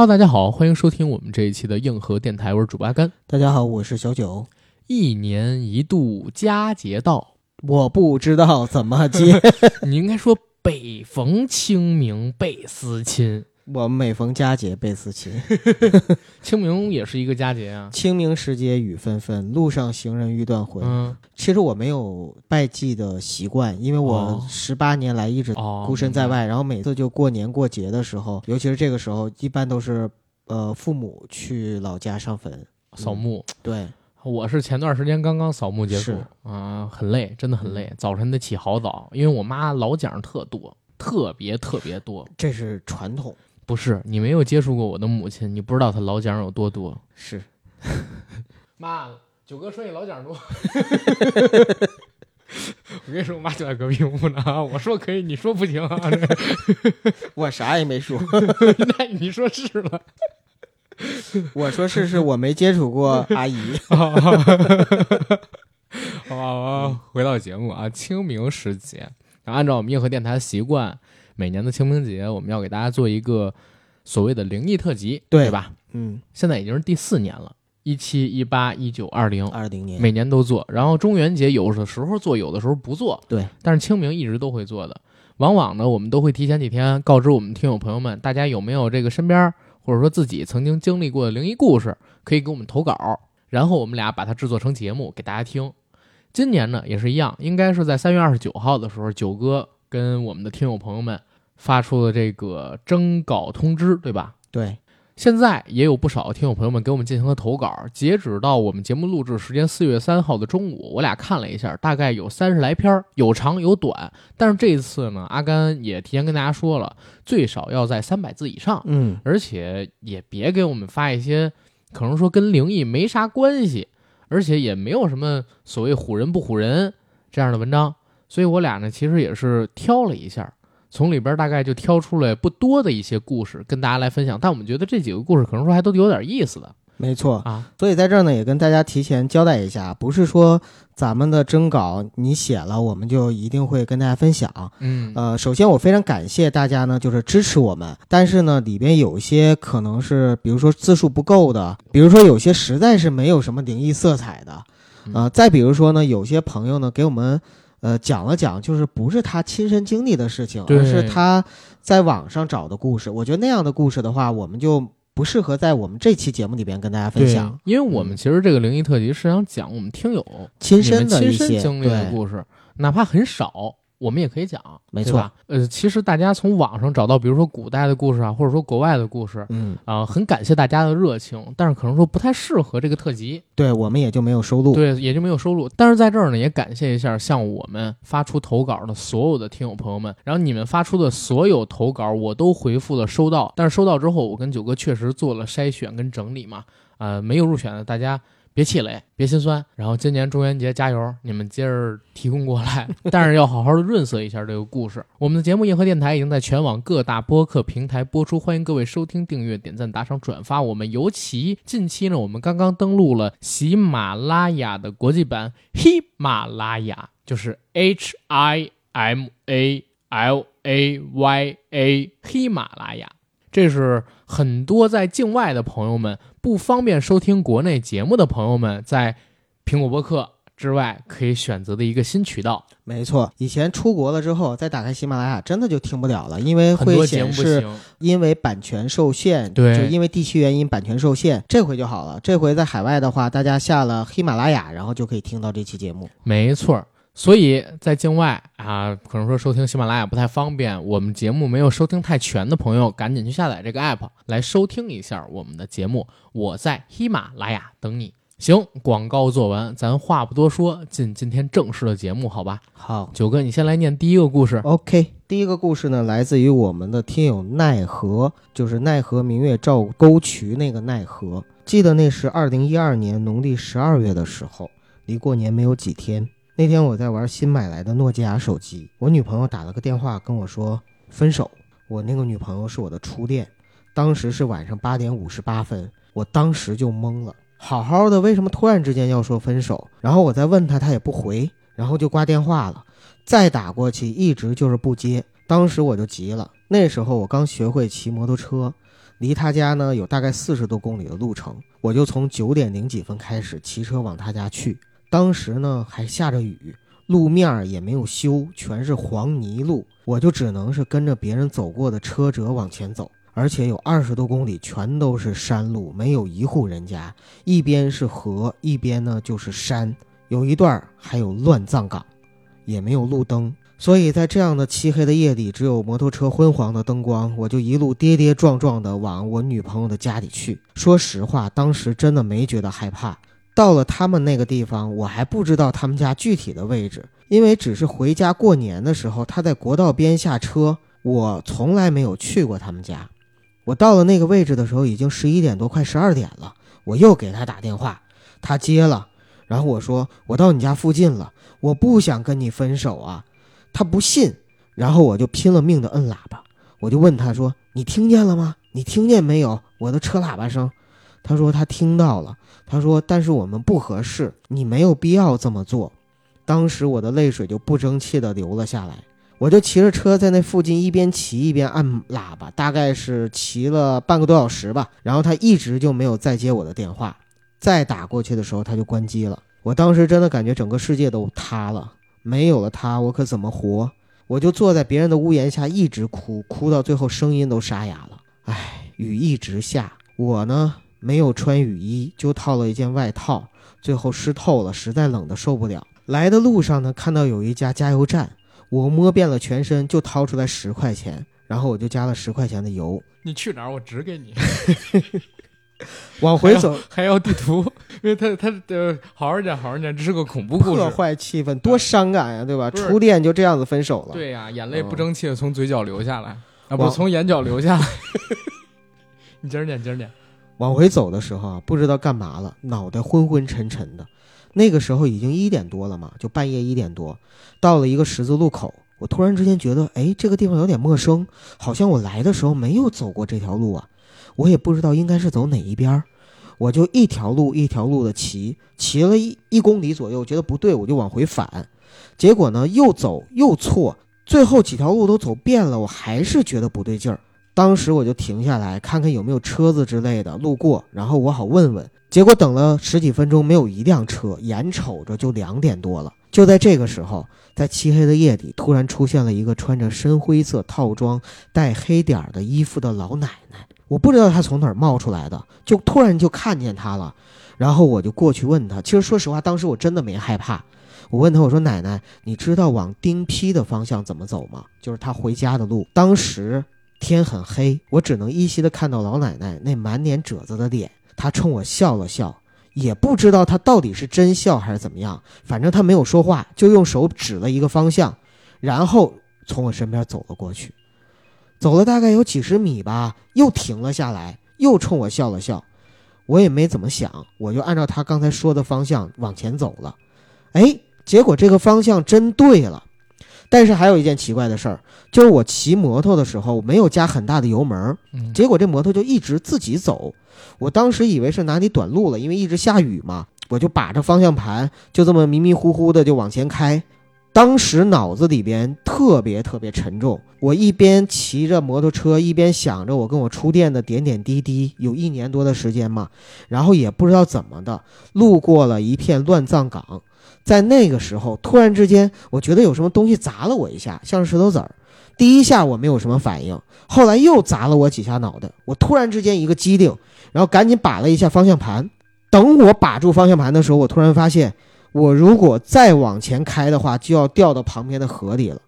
Hello，大家好，欢迎收听我们这一期的硬核电台，我是主播阿甘。大家好，我是小九。一年一度佳节到，我不知道怎么接。你应该说北逢清明倍思亲。我每逢佳节倍思亲。清明也是一个佳节啊。清明时节雨纷纷，路上行人欲断魂。嗯，其实我没有拜祭的习惯，因为我十八年来一直孤身在外，然后每次就过年过节的时候，尤其是这个时候，一般都是呃父母去老家上坟扫墓。对，我是前段时间刚刚扫墓结束啊，很累，真的很累，早晨得起好早，因为我妈老讲特多，特别特别多，这是传统。不是你没有接触过我的母亲，你不知道她老蒋有多多。是，妈，九哥说你老蒋多。我跟你说，我妈就在隔壁屋呢。我说可以，你说不行啊。我啥也没说。那你说是了。我说是是，我没接触过阿姨。好，回到节目啊，清明时节，按照我们硬核电台的习惯。每年的清明节，我们要给大家做一个所谓的灵异特辑，对吧？嗯，现在已经是第四年了，一七、一八、一九、二零，二零年，每年都做。然后中元节有的时候做，有的时候不做。对，但是清明一直都会做的。往往呢，我们都会提前几天告知我们听友朋友们，大家有没有这个身边或者说自己曾经经历过的灵异故事，可以给我们投稿，然后我们俩把它制作成节目给大家听。今年呢也是一样，应该是在三月二十九号的时候，九哥跟我们的听友朋友们。发出的这个征稿通知，对吧？对，现在也有不少听友朋友们给我们进行了投稿。截止到我们节目录制时间四月三号的中午，我俩看了一下，大概有三十来篇，有长有短。但是这一次呢，阿甘也提前跟大家说了，最少要在三百字以上。嗯，而且也别给我们发一些可能说跟灵异没啥关系，而且也没有什么所谓唬人不唬人这样的文章。所以我俩呢，其实也是挑了一下。从里边大概就挑出来不多的一些故事跟大家来分享，但我们觉得这几个故事可能说还都有点意思的。没错啊，所以在这儿呢也跟大家提前交代一下，不是说咱们的征稿你写了我们就一定会跟大家分享。嗯，呃，首先我非常感谢大家呢，就是支持我们，但是呢里边有一些可能是比如说字数不够的，比如说有些实在是没有什么灵异色彩的，呃，再比如说呢有些朋友呢给我们。呃，讲了讲，就是不是他亲身经历的事情，而是他在网上找的故事。我觉得那样的故事的话，我们就不适合在我们这期节目里边跟大家分享。因为我们其实这个灵异特辑是想讲我们听友亲身的亲身经历的故事，哪怕很少。我们也可以讲，没错。呃，其实大家从网上找到，比如说古代的故事啊，或者说国外的故事，嗯啊，很感谢大家的热情，但是可能说不太适合这个特辑，对我们也就没有收录，对，也就没有收录。但是在这儿呢，也感谢一下向我们发出投稿的所有的听友朋友们，然后你们发出的所有投稿我都回复了收到，但是收到之后，我跟九哥确实做了筛选跟整理嘛，呃，没有入选的大家。别气馁，别心酸。然后今年中元节加油，你们接着提供过来，但是要好好的润色一下这个故事。我们的节目《硬核电台》已经在全网各大播客平台播出，欢迎各位收听、订阅、点赞、打赏、转发。我们尤其近期呢，我们刚刚登录了喜马拉雅的国际版喜马拉雅，就是 H I M A L A Y A 喜马拉雅。这是很多在境外的朋友们不方便收听国内节目的朋友们，在苹果播客之外可以选择的一个新渠道。没错，以前出国了之后再打开喜马拉雅，真的就听不了了，因为会显示因为版权受限，对，就因为地区原因版权受限。这回就好了，这回在海外的话，大家下了喜马拉雅，然后就可以听到这期节目。没错。所以在境外啊，可能说收听喜马拉雅不太方便，我们节目没有收听太全的朋友，赶紧去下载这个 app 来收听一下我们的节目。我在喜马拉雅等你。行，广告做完，咱话不多说，进今天正式的节目，好吧？好，九哥，你先来念第一个故事。OK，第一个故事呢，来自于我们的听友奈何，就是奈何明月照沟渠那个奈何。记得那是二零一二年农历十二月的时候，离过年没有几天。那天我在玩新买来的诺基亚手机，我女朋友打了个电话跟我说分手。我那个女朋友是我的初恋，当时是晚上八点五十八分，我当时就懵了，好好的为什么突然之间要说分手？然后我再问她，她也不回，然后就挂电话了。再打过去一直就是不接，当时我就急了。那时候我刚学会骑摩托车，离他家呢有大概四十多公里的路程。我就从九点零几分开始骑车往他家去。当时呢还下着雨，路面也没有修，全是黄泥路，我就只能是跟着别人走过的车辙往前走。而且有二十多公里全都是山路，没有一户人家，一边是河，一边呢就是山，有一段还有乱葬岗，也没有路灯。所以在这样的漆黑的夜里，只有摩托车昏黄的灯光，我就一路跌跌撞撞地往我女朋友的家里去。说实话，当时真的没觉得害怕。到了他们那个地方，我还不知道他们家具体的位置，因为只是回家过年的时候，他在国道边下车，我从来没有去过他们家。我到了那个位置的时候，已经十一点多，快十二点了。我又给他打电话，他接了，然后我说：“我到你家附近了，我不想跟你分手啊。”他不信，然后我就拼了命的摁喇叭，我就问他说：“你听见了吗？你听见没有我的车喇叭声？”他说他听到了。他说：“但是我们不合适，你没有必要这么做。”当时我的泪水就不争气的流了下来。我就骑着车在那附近一边骑一边按喇叭，大概是骑了半个多小时吧。然后他一直就没有再接我的电话，再打过去的时候他就关机了。我当时真的感觉整个世界都塌了。没有了他，我可怎么活？我就坐在别人的屋檐下一直哭，哭到最后声音都沙哑了。唉，雨一直下，我呢没有穿雨衣，就套了一件外套，最后湿透了，实在冷得受不了。来的路上呢，看到有一家加油站，我摸遍了全身，就掏出来十块钱，然后我就加了十块钱的油。你去哪儿，我指给你。往回走还要地图，因为他他呃，好好讲，好好讲，这是个恐怖故事，破坏气氛，多伤感呀，对吧？初恋就这样子分手了。对呀，眼泪不争气的从嘴角流下来，啊，不，从眼角流下来。你接着念，接着念。往回走的时候啊，不知道干嘛了，脑袋昏昏沉沉的。那个时候已经一点多了嘛，就半夜一点多，到了一个十字路口，我突然之间觉得，哎，这个地方有点陌生，好像我来的时候没有走过这条路啊。我也不知道应该是走哪一边儿，我就一条路一条路的骑，骑了一一公里左右，觉得不对，我就往回返。结果呢，又走又错，最后几条路都走遍了，我还是觉得不对劲儿。当时我就停下来看看有没有车子之类的路过，然后我好问问。结果等了十几分钟，没有一辆车，眼瞅着就两点多了。就在这个时候，在漆黑的夜里，突然出现了一个穿着深灰色套装、带黑点儿的衣服的老奶奶。我不知道她从哪儿冒出来的，就突然就看见她了，然后我就过去问她。其实说实话，当时我真的没害怕。我问她，我说：“奶奶，你知道往丁批的方向怎么走吗？就是她回家的路。”当时天很黑，我只能依稀的看到老奶奶那满脸褶子的脸。她冲我笑了笑，也不知道她到底是真笑还是怎么样，反正她没有说话，就用手指了一个方向，然后从我身边走了过去。走了大概有几十米吧，又停了下来，又冲我笑了笑。我也没怎么想，我就按照他刚才说的方向往前走了。哎，结果这个方向真对了。但是还有一件奇怪的事儿，就是我骑摩托的时候没有加很大的油门，结果这摩托就一直自己走。我当时以为是哪里短路了，因为一直下雨嘛，我就把着方向盘，就这么迷迷糊糊的就往前开。当时脑子里边特别特别沉重，我一边骑着摩托车，一边想着我跟我初恋的点点滴滴。有一年多的时间嘛，然后也不知道怎么的，路过了一片乱葬岗，在那个时候，突然之间，我觉得有什么东西砸了我一下，像是石头子儿。第一下我没有什么反应，后来又砸了我几下脑袋，我突然之间一个机灵，然后赶紧把了一下方向盘。等我把住方向盘的时候，我突然发现。我如果再往前开的话，就要掉到旁边的河里了，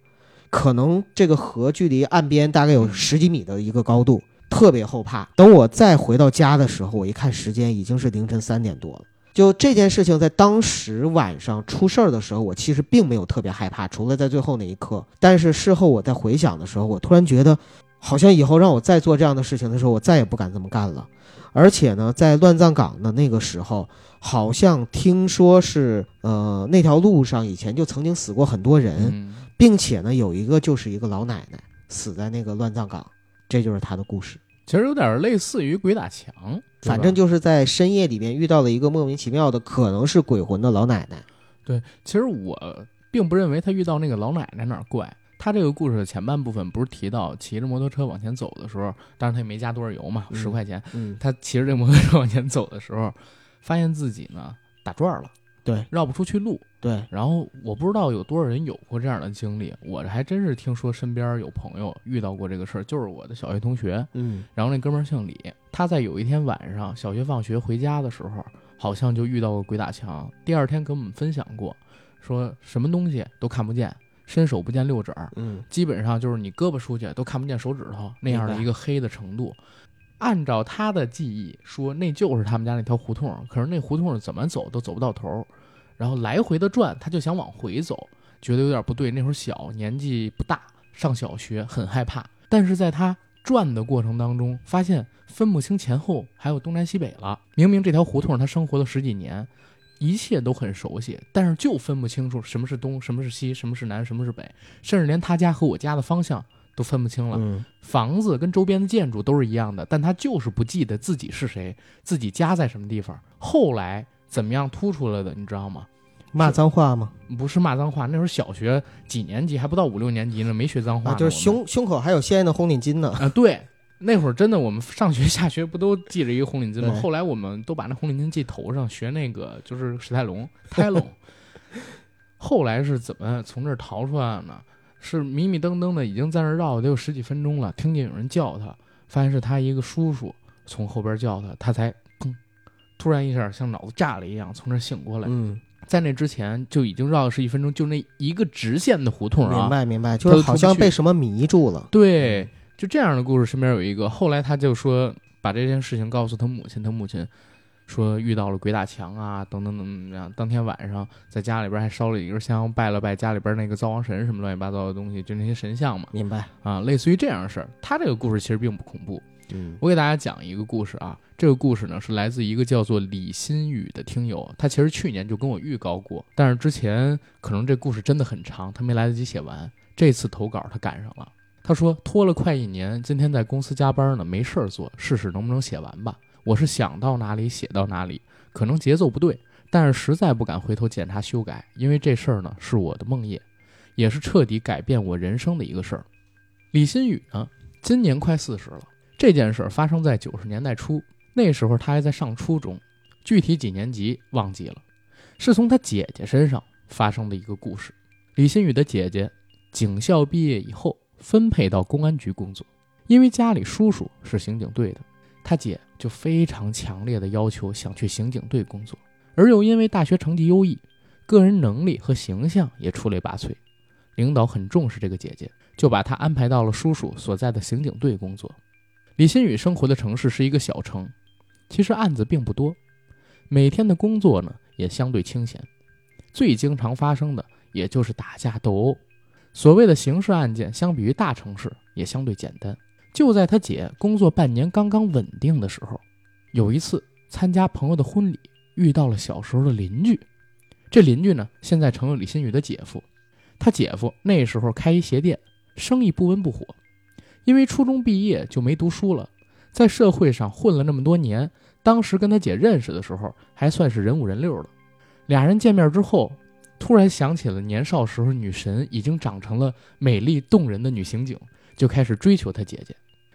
可能这个河距离岸边大概有十几米的一个高度，特别后怕。等我再回到家的时候，我一看时间已经是凌晨三点多了。就这件事情在当时晚上出事儿的时候，我其实并没有特别害怕，除了在最后那一刻。但是事后我在回想的时候，我突然觉得，好像以后让我再做这样的事情的时候，我再也不敢这么干了。而且呢，在乱葬岗的那个时候。好像听说是，呃，那条路上以前就曾经死过很多人，并且呢，有一个就是一个老奶奶死在那个乱葬岗，这就是他的故事。其实有点类似于鬼打墙，反正就是在深夜里面遇到了一个莫名其妙的，可能是鬼魂的老奶奶。对，其实我并不认为他遇到那个老奶奶哪儿怪。他这个故事的前半部分不是提到骑着摩托车往前走的时候，当然他也没加多少油嘛，嗯十块钱。嗯，他骑着这摩托车往前走的时候，发现自己呢打转了，对绕不出去路。对，然后我不知道有多少人有过这样的经历，我还真是听说身边有朋友遇到过这个事儿，就是我的小学同学。嗯然后那哥们儿姓李，他在有一天晚上小学放学回家的时候，好像就遇到过鬼打墙。第二天跟我们分享过，说什么东西都看不见，伸手不见六指儿，嗯基本上就是你胳膊出去都看不见手指头那样的一个黑的程度。按照他的记忆说，那就是他们家那条胡同，可是那胡同怎么走都走不到头儿，然后来回的转，他就想往回走，觉得有点不对。那会儿小，年纪不大，上小学，很害怕。但是在他转的过程当中，发现分不清前后，还有东南西北了。明明这条胡同他生活了十几年，一切都很熟悉，但是就分不清楚什么是东，什么是西，什么是南，什么是北，甚至连他家和我家的方向都分不清了。嗯房子跟周边的建筑都是一样的，但他就是不记得自己是谁，自己家在什么地方。后来怎么样突出来的，你知道吗？骂脏话吗？不是骂脏话，那时候小学几年级，还不到五六年级呢，没学脏话、啊，就是胸胸口还有鲜艳的红领巾呢。啊，对，那会儿真的，我们上学下学不都系着一个红领巾吗？后来我们都把那红领巾系头上，学那个就是史泰龙泰龙。后来是怎么从这儿逃出来的呢？是迷迷瞪瞪的，已经在那儿绕了得有十几分钟了，听见有人叫他，发现是他一个叔叔从后边叫他，他才砰，突然一下像脑子炸了一样从那儿醒过来。嗯，在那之前就已经绕了十几分钟，就那一个直线的胡同啊，明白明白，就是好像被什么迷住了。对，就这样的故事，身边有一个。后来他就说，把这件事情告诉他母亲，他母亲说遇到了鬼打墙啊，等等等等怎么样。当天晚上在家里边还烧了一根香，拜了拜家里边那个灶王神什么乱七八糟的东西，就那些神像嘛，明白。啊，类似于这样的事儿。他这个故事其实并不恐怖。嗯我给大家讲一个故事啊，这个故事呢是来自一个叫做李新宇的听友，他其实去年就跟我预告过，但是之前可能这故事真的很长，他没来得及写完。这次投稿他赶上了，他说拖了快一年，今天在公司加班呢，没事儿做，试试能不能写完吧。我是想到哪里写到哪里，可能节奏不对，但是实在不敢回头检查修改，因为这事儿呢是我的梦魇，也是彻底改变我人生的一个事儿。李新宇呢，今年快四十了。这件事儿发生在九十年代初，那时候他还在上初中，具体几年级忘记了，是从他姐姐身上发生的一个故事。李新宇的姐姐警校毕业以后分配到公安局工作，因为家里叔叔是刑警队的，他姐就非常强烈的要求想去刑警队工作，而又因为大学成绩优异，个人能力和形象也出类拔萃，领导很重视这个姐姐，就把她安排到了叔叔所在的刑警队工作。李新宇生活的城市是一个小城，其实案子并不多，每天的工作呢也相对清闲，最经常发生的也就是打架斗殴。所谓的刑事案件，相比于大城市也相对简单。就在他姐工作半年刚刚稳定的时候，有一次参加朋友的婚礼，遇到了小时候的邻居。这邻居呢，现在成了李新宇的姐夫。他姐夫那时候开一鞋店，生意不温不火。因为初中毕业就没读书了，在社会上混了那么多年，当时跟他姐认识的时候还算是人五人六的。俩人见面之后，突然想起了年少时候女神已经长成了美丽动人的女刑警，就开始追求他姐姐。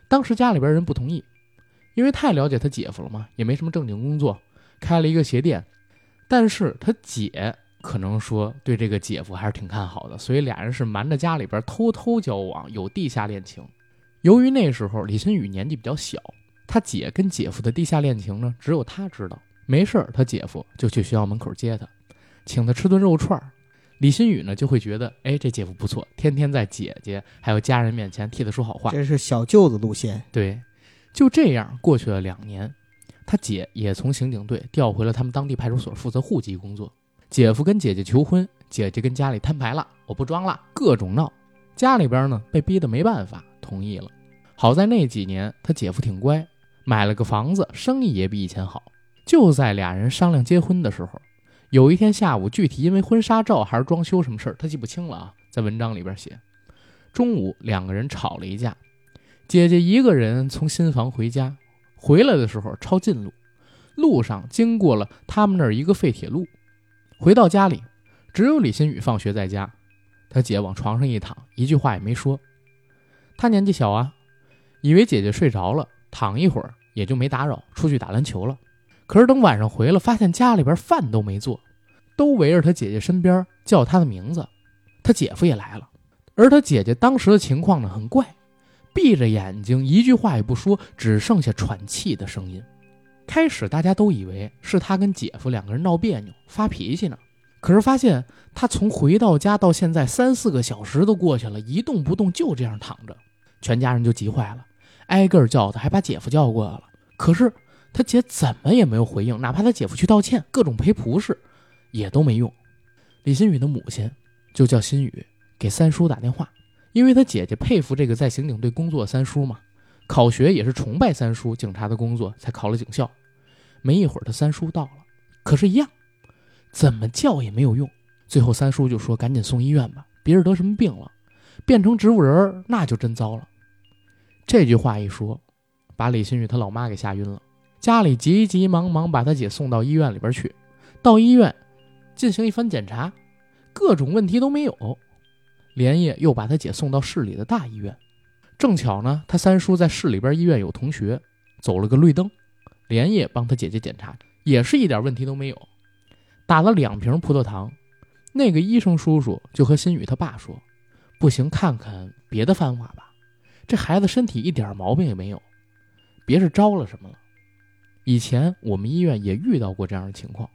当时家里边人不同意，因为太了解他姐夫了嘛，也没什么正经工作，开了一个鞋店。但是他姐可能说对这个姐夫还是挺看好的，所以俩人是瞒着家里边偷偷交往，有地下恋情。由于那时候李新宇年纪比较小，他姐跟姐夫的地下恋情呢，只有他知道。没事，他姐夫就去学校门口接他，请他吃顿肉串儿。李新宇呢就会觉得，哎，这姐夫不错，天天在姐姐还有家人面前替他说好话。这是小舅子路线。对，就这样过去了两年，他姐也从刑警队调回了他们当地派出所负责户籍工作。姐夫跟姐姐求婚，姐姐跟家里摊牌了，我不装了，各种闹。家里边呢被逼得没办法，同意了。好在那几年他姐夫挺乖，买了个房子，生意也比以前好。就在俩人商量结婚的时候，有一天下午，具体因为婚纱照还是装修什么事儿，他记不清了啊，在文章里边写。中午两个人吵了一架，姐姐一个人从新房回家，回来的时候抄近路，路上经过了他们那儿一个废铁路。回到家里，只有李新宇放学在家，他姐往床上一躺，一句话也没说。他年纪小啊，以为姐姐睡着了，躺一会儿也就没打扰，出去打篮球了。可是等晚上回来，发现家里边饭都没做，都围着他姐姐身边叫他的名字。他姐夫也来了，而他姐姐当时的情况呢很怪，闭着眼睛，一句话也不说，只剩下喘气的声音。开始大家都以为是他跟姐夫两个人闹别扭、发脾气呢，可是发现他从回到家到现在三四个小时都过去了，一动不动，就这样躺着。全家人就急坏了，挨个叫他，还把姐夫叫过来了。可是他姐怎么也没有回应，哪怕他姐夫去道歉，各种赔不是，也都没用。李新宇的母亲就叫新宇给三叔打电话，因为他姐姐佩服这个在刑警队工作的三叔嘛，考学也是崇拜三叔警察的工作，才考了警校。没一会儿，他三叔到了，可是，一样，怎么叫也没有用。最后，三叔就说：“赶紧送医院吧，别人得什么病了。”变成植物人那就真糟了。这句话一说，把李新宇他老妈给吓晕了。家里急急忙忙把他姐送到医院里边去。到医院进行一番检查，各种问题都没有。连夜又把他姐送到市里的大医院。正巧呢，他三叔在市里边医院有同学，走了个绿灯，连夜帮他姐姐检查，也是一点问题都没有。打了两瓶葡萄糖，那个医生叔叔就和新宇他爸说。不行，看看别的方法吧。这孩子身体一点毛病也没有，别是招了什么了。以前我们医院也遇到过这样的情况，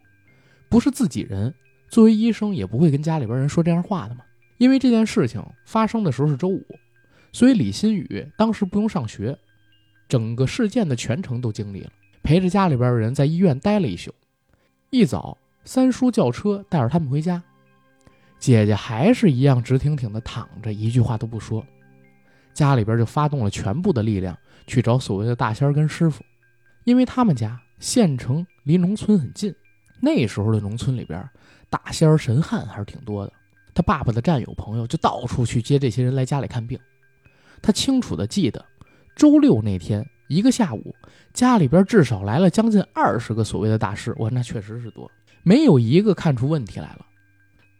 不是自己人，作为医生也不会跟家里边人说这样话的嘛。因为这件事情发生的时候是周五，所以李新宇当时不用上学，整个事件的全程都经历了，陪着家里边的人在医院待了一宿。一早，三叔叫车带着他们回家。姐姐还是一样直挺挺的躺着，一句话都不说。家里边就发动了全部的力量去找所谓的大仙跟师傅，因为他们家县城离农村很近，那时候的农村里边大仙儿神汉还是挺多的。他爸爸的战友朋友就到处去接这些人来家里看病。他清楚的记得，周六那天一个下午，家里边至少来了将近二十个所谓的大师，哇，那确实是多，没有一个看出问题来了。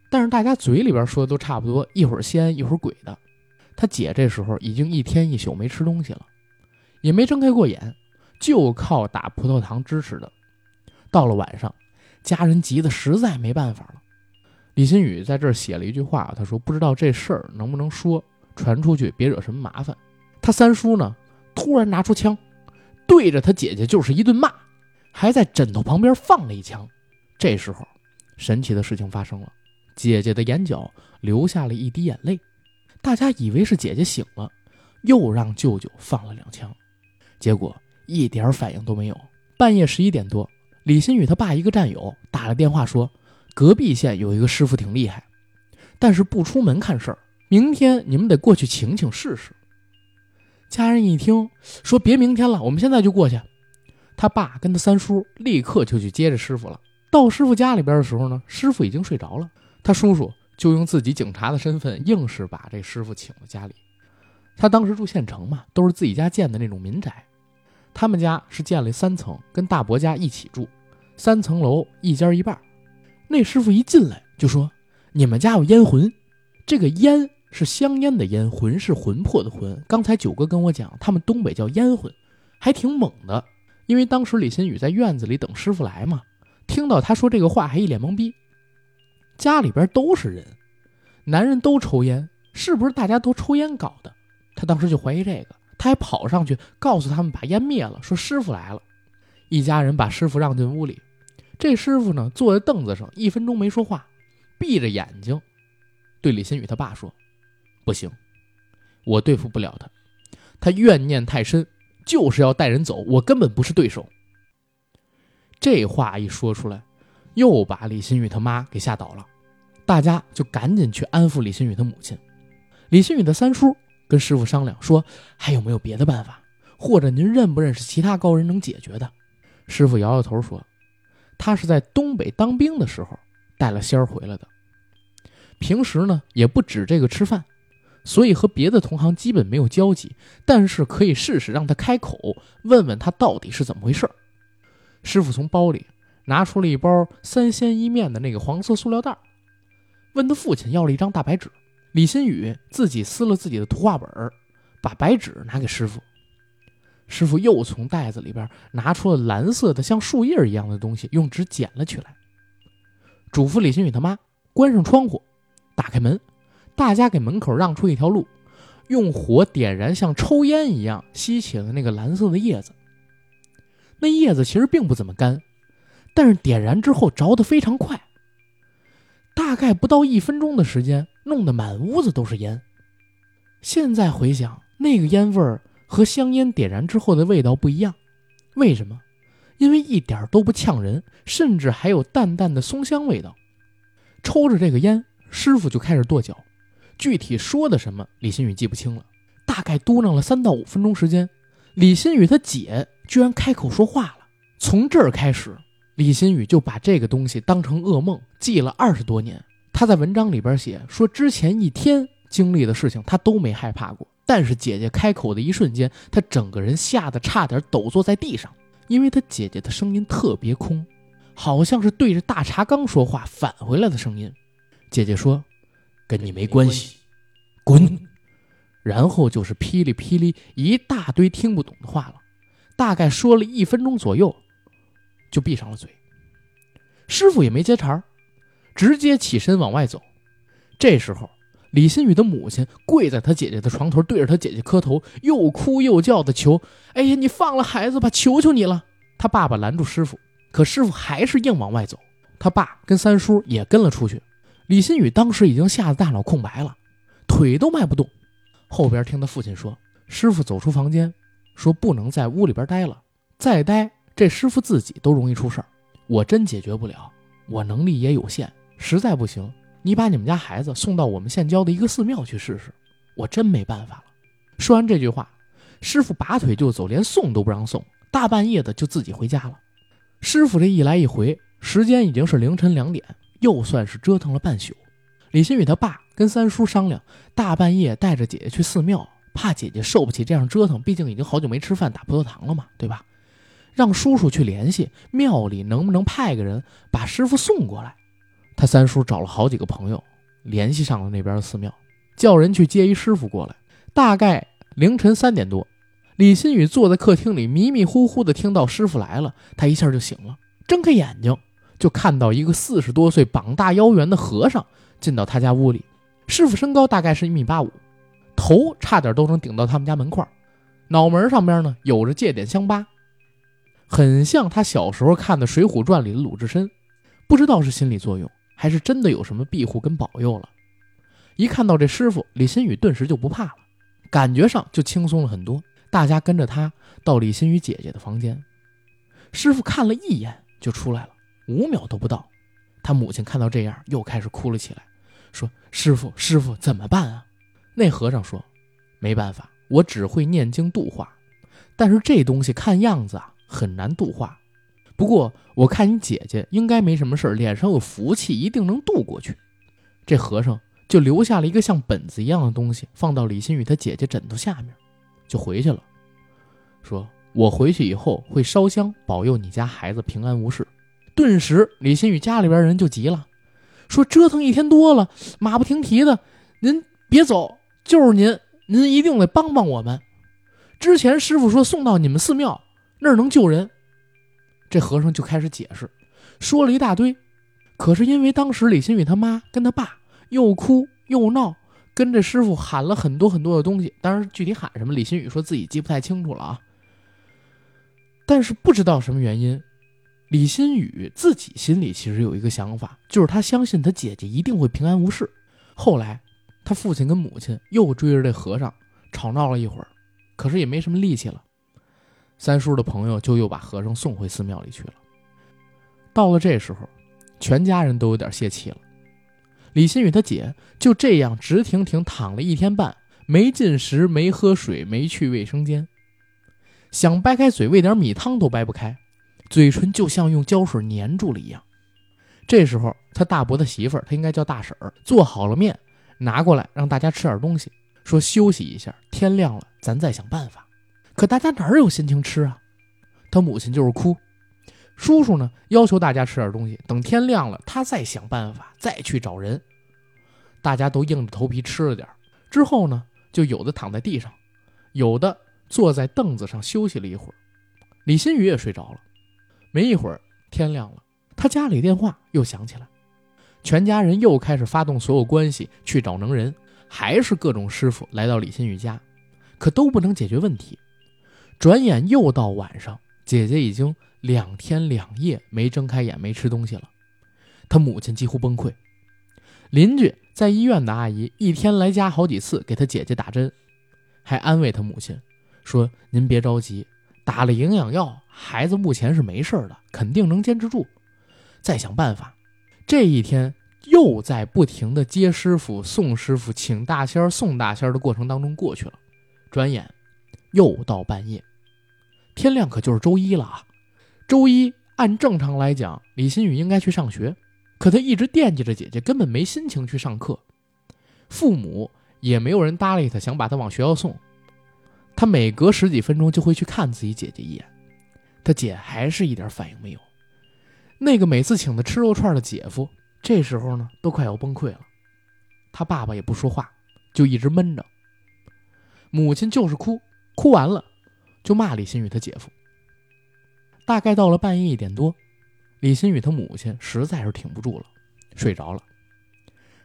但是大家嘴里边说的都差不多，一会儿仙一会儿鬼的。他姐这时候已经一天一宿没吃东西了，也没睁开过眼，就靠打葡萄糖支持的。到了晚上，家人急得实在没办法了。李新宇在这儿写了一句话，他说：“不知道这事儿能不能说传出去，别惹什么麻烦。”他三叔呢，突然拿出枪，对着他姐姐就是一顿骂，还在枕头旁边放了一枪。这时候，神奇的事情发生了。姐姐的眼角流下了一滴眼泪，大家以为是姐姐醒了，又让舅舅放了两枪，结果一点反应都没有。半夜十一点多，李新宇他爸一个战友打了电话说，隔壁县有一个师傅挺厉害，但是不出门看事儿，明天你们得过去请请试试。家人一听说别明天了，我们现在就过去。他爸跟他三叔立刻就去接着师傅了。到师傅家里边的时候呢，师傅已经睡着了。他叔叔就用自己警察的身份，硬是把这师傅请了家里。他当时住县城嘛，都是自己家建的那种民宅。他们家是建了三层，跟大伯家一起住，三层楼一间一半。那师傅一进来就说：“你们家有烟魂。”这个烟是香烟的烟，魂是魂魄的魂。刚才九哥跟我讲，他们东北叫烟魂，还挺猛的。因为当时李新宇在院子里等师傅来嘛，听到他说这个话，还一脸懵逼。家里边都是人，男人都抽烟，是不是大家都抽烟搞的？他当时就怀疑这个，他还跑上去告诉他们把烟灭了，说师傅来了。一家人把师傅让进屋里，这师傅呢坐在凳子上，一分钟没说话，闭着眼睛，对李新宇他爸说：“不行，我对付不了他，他怨念太深，就是要带人走，我根本不是对手。”这话一说出来，又把李新宇他妈给吓倒了。大家就赶紧去安抚李新宇的母亲。李新宇的三叔跟师傅商量说：“还有没有别的办法？或者您认不认识其他高人能解决的？”师傅摇摇头说：“他是在东北当兵的时候带了仙儿回来的，平时呢也不止这个吃饭，所以和别的同行基本没有交集。但是可以试试让他开口，问问他到底是怎么回事。”师傅从包里拿出了一包三鲜一面的那个黄色塑料袋。问他父亲要了一张大白纸，李新宇自己撕了自己的图画本，把白纸拿给师傅。师傅又从袋子里边拿出了蓝色的像树叶一样的东西，用纸捡了起来，嘱咐李新宇他妈关上窗户，打开门，大家给门口让出一条路，用火点燃像抽烟一样吸起了那个蓝色的叶子。那叶子其实并不怎么干，但是点燃之后着得非常快，大概不到一分钟的时间，弄得满屋子都是烟。现在回想，那个烟味儿。和香烟点燃之后的味道不一样，为什么？因为一点都不呛人，甚至还有淡淡的松香味道。抽着这个烟，师傅就开始跺脚，具体说的什么，李新宇记不清了。大概嘟囔了三到五分钟时间，李新宇他姐居然开口说话了。从这儿开始，李新宇就把这个东西当成噩梦，记了二十多年。他在文章里边写说，之前一天经历的事情，他都没害怕过。但是姐姐开口的一瞬间，他整个人吓得差点抖坐在地上，因为他姐姐的声音特别空，好像是对着大茶缸说话返回来的声音。姐姐说：“跟你没关系，滚。”然后就是噼里噼里一大堆听不懂的话了，大概说了一分钟左右，就闭上了嘴。师傅也没接茬直接起身往外走。这时候。李新宇的母亲跪在他姐姐的床头，对着他姐姐磕头，又哭又叫的求：“哎呀，你放了孩子吧，求求你了！”他爸爸拦住师傅，可师傅还是硬往外走。他爸跟三叔也跟了出去。李新宇当时已经吓得大脑空白了，腿都迈不动。后边听他父亲说：“师傅走出房间，说不能在屋里边待了，再待这师傅自己都容易出事儿。我真解决不了，我能力也有限，实在不行。”你把你们家孩子送到我们县郊的一个寺庙去试试，我真没办法了。说完这句话，师傅拔腿就走，连送都不让送，大半夜的就自己回家了。师傅这一来一回，时间已经是凌晨两点，又算是折腾了半宿。李新宇他爸跟三叔商量，大半夜带着姐姐去寺庙，怕姐姐受不起这样折腾，毕竟已经好久没吃饭打葡萄糖了嘛，对吧？让叔叔去联系庙里能不能派个人把师傅送过来。他三叔找了好几个朋友，联系上了那边的寺庙，叫人去接一师傅过来。大概凌晨三点多，李新宇坐在客厅里，迷迷糊糊的听到师傅来了，他一下就醒了，睁开眼睛就看到一个四十多岁、膀大腰圆的和尚进到他家屋里。师傅身高大概是一米八五，头差点都能顶到他们家门框，脑门上边呢有着戒点香疤，很像他小时候看的《水浒传》里的鲁智深，不知道是心理作用。还是真的有什么庇护跟保佑了。一看到这师傅，李新宇顿时就不怕了，感觉上就轻松了很多。大家跟着他到李新宇姐姐的房间，师傅看了一眼就出来了，五秒都不到。他母亲看到这样，又开始哭了起来，说：“师傅，师傅怎么办啊？”那和尚说：“没办法，我只会念经度化，但是这东西看样子啊很难度化。”不过我看你姐姐应该没什么事脸上有福气，一定能渡过去。这和尚就留下了一个像本子一样的东西，放到李新宇他姐姐枕头下面，就回去了。说我回去以后会烧香保佑你家孩子平安无事。顿时李新宇家里边人就急了，说折腾一天多了，马不停蹄的，您别走，就是您，您一定得帮帮我们。之前师傅说送到你们寺庙那儿能救人。这和尚就开始解释，说了一大堆。可是因为当时李新宇他妈跟他爸又哭又闹，跟这师傅喊了很多很多的东西。当然，具体喊什么，李新宇说自己记不太清楚了啊。但是不知道什么原因，李新宇自己心里其实有一个想法，就是他相信他姐姐一定会平安无事。后来，他父亲跟母亲又追着这和尚吵闹了一会儿，可是也没什么力气了。三叔的朋友就又把和尚送回寺庙里去了。到了这时候，全家人都有点泄气了。李新宇他姐就这样直挺挺躺了一天半，没进食，没喝水，没去卫生间，想掰开嘴喂点米汤都掰不开，嘴唇就像用胶水粘住了一样。这时候，他大伯的媳妇儿，他应该叫大婶儿，做好了面，拿过来让大家吃点东西，说休息一下，天亮了咱再想办法。可大家哪有心情吃啊？他母亲就是哭，叔叔呢要求大家吃点东西，等天亮了他再想办法再去找人。大家都硬着头皮吃了点。之后呢，就有的躺在地上，有的坐在凳子上休息了一会儿。李新宇也睡着了。没一会儿，天亮了，他家里电话又响起来，全家人又开始发动所有关系去找能人，还是各种师傅来到李新宇家，可都不能解决问题。转眼又到晚上，姐姐已经两天两夜没睁开眼、没吃东西了，她母亲几乎崩溃。邻居在医院的阿姨一天来家好几次，给她姐姐打针，还安慰她母亲说：“您别着急。”打了营养药，孩子目前是没事的，肯定能坚持住。再想办法。这一天又在不停的接师傅、送师傅、请大仙、送大仙的过程当中过去了。转眼又到半夜，天亮可就是周一了啊！周一按正常来讲，李新宇应该去上学，可他一直惦记着姐姐，根本没心情去上课。父母也没有人搭理他，想把他往学校送。他每隔十几分钟就会去看自己姐姐一眼，他姐还是一点反应没有。那个每次请他吃肉串的姐夫，这时候呢都快要崩溃了。他爸爸也不说话，就一直闷着。母亲就是哭，哭完了就骂李新宇他姐夫。大概到了半夜一点多，李新宇他母亲实在是挺不住了，睡着了。